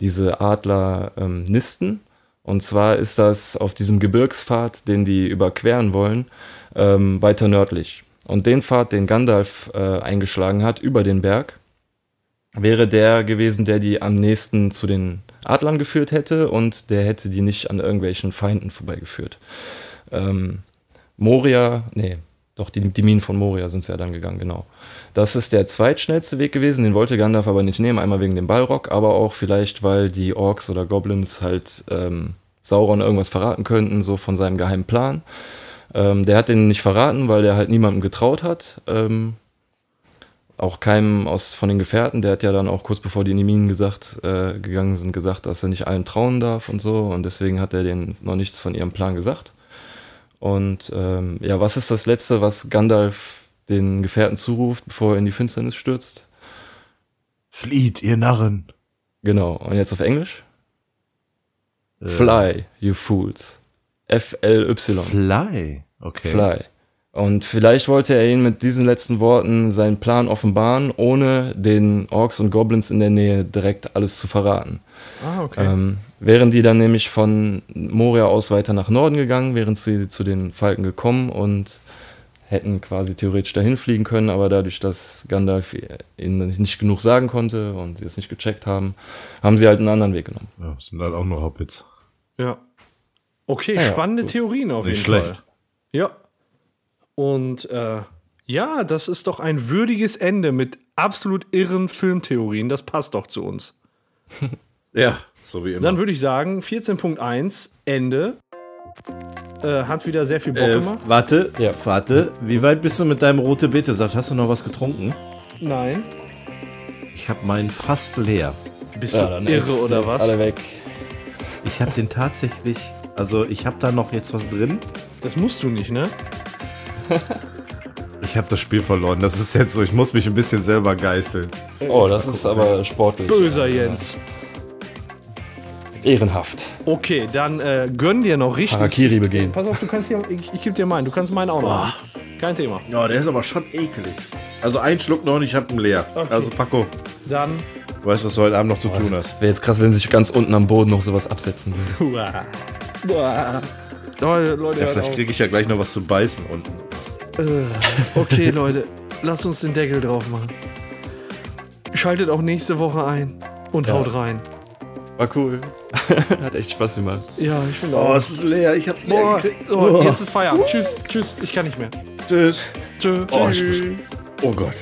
diese Adler ähm, nisten. Und zwar ist das auf diesem Gebirgspfad, den die überqueren wollen, ähm, weiter nördlich. Und den Pfad, den Gandalf äh, eingeschlagen hat über den Berg, wäre der gewesen, der die am nächsten zu den Adlern geführt hätte und der hätte die nicht an irgendwelchen Feinden vorbeigeführt. Ähm, Moria, nee, doch, die, die Minen von Moria sind es ja dann gegangen, genau. Das ist der zweitschnellste Weg gewesen, den wollte Gandalf aber nicht nehmen, einmal wegen dem Balrog, aber auch vielleicht, weil die Orks oder Goblins halt ähm, Sauron irgendwas verraten könnten, so von seinem geheimen Plan. Ähm, der hat den nicht verraten, weil der halt niemandem getraut hat. Ähm, auch keinem aus von den Gefährten, der hat ja dann auch kurz bevor die in die Minen gesagt, äh, gegangen sind, gesagt, dass er nicht allen trauen darf und so. Und deswegen hat er denen noch nichts von ihrem Plan gesagt. Und ähm, ja, was ist das Letzte, was Gandalf den Gefährten zuruft, bevor er in die Finsternis stürzt? Flieht, ihr Narren. Genau. Und jetzt auf Englisch? Äh, Fly, you fools. F-L-Y. Fly. Okay. Fly. Und vielleicht wollte er ihn mit diesen letzten Worten seinen Plan offenbaren, ohne den Orks und Goblins in der Nähe direkt alles zu verraten. Ah, okay. Ähm, wären die dann nämlich von Moria aus weiter nach Norden gegangen, wären sie zu den Falken gekommen und hätten quasi theoretisch dahin fliegen können, aber dadurch, dass Gandalf ihnen nicht genug sagen konnte und sie es nicht gecheckt haben, haben sie halt einen anderen Weg genommen. Ja, sind halt auch nur Hobbits. ja. Okay, Ja, ja, spannende gut. Theorien auf Nicht jeden schlecht. Fall. Ja. Und äh, ja, das ist doch ein würdiges Ende mit absolut irren Filmtheorien. Das passt doch zu uns. Ja, so wie immer. Dann würde ich sagen, 14.1, Ende. Äh, hat wieder sehr viel Bock äh, gemacht. warte, Ja. warte. Wie weit bist du mit deinem rote Betesaft? Hast du noch was getrunken? Nein. Ich habe meinen fast leer. Bist du irre oder was? Alle weg. Ich habe den tatsächlich, also ich habe da noch jetzt was drin. Das musst du nicht, ne? Ich habe das Spiel verloren. Das ist jetzt so, ich muss mich ein bisschen selber geißeln. Oh, das ist aber sportlich. Böser Jens. Ehrenhaft. Okay, dann äh, gönn dir noch richtig. Harakiri begehen. Pass auf, du kannst hier, ich, ich gebe dir meinen, du kannst meinen auch noch. Boah. haben. Kein Thema. Ja, der ist aber schon eklig. Also ein Schluck noch und ich habe ihn leer. Okay. Also Paco, Dann. du weißt, was du heute Abend noch zu tun hast. Wäre jetzt krass, wenn sich ganz unten am Boden noch sowas absetzen würde. Uah. Uah. Leute, Leute, Ja, vielleicht kriege ich ja gleich noch was zu beißen unten. Äh, Okay, Leute, lasst uns den Deckel drauf machen. Schaltet auch nächste Woche ein und Ja. haut rein. War cool. Hat echt Spaß gemacht. Ja, ich finde Oh, auch. es ist leer. Ich hab's leer Boah, gekriegt. oh, jetzt ist Feierabend. Tschüss, tschüss, ich kann nicht mehr. Tschüss. Tschö, Oh, ich tschüss. muss- Oh Gott.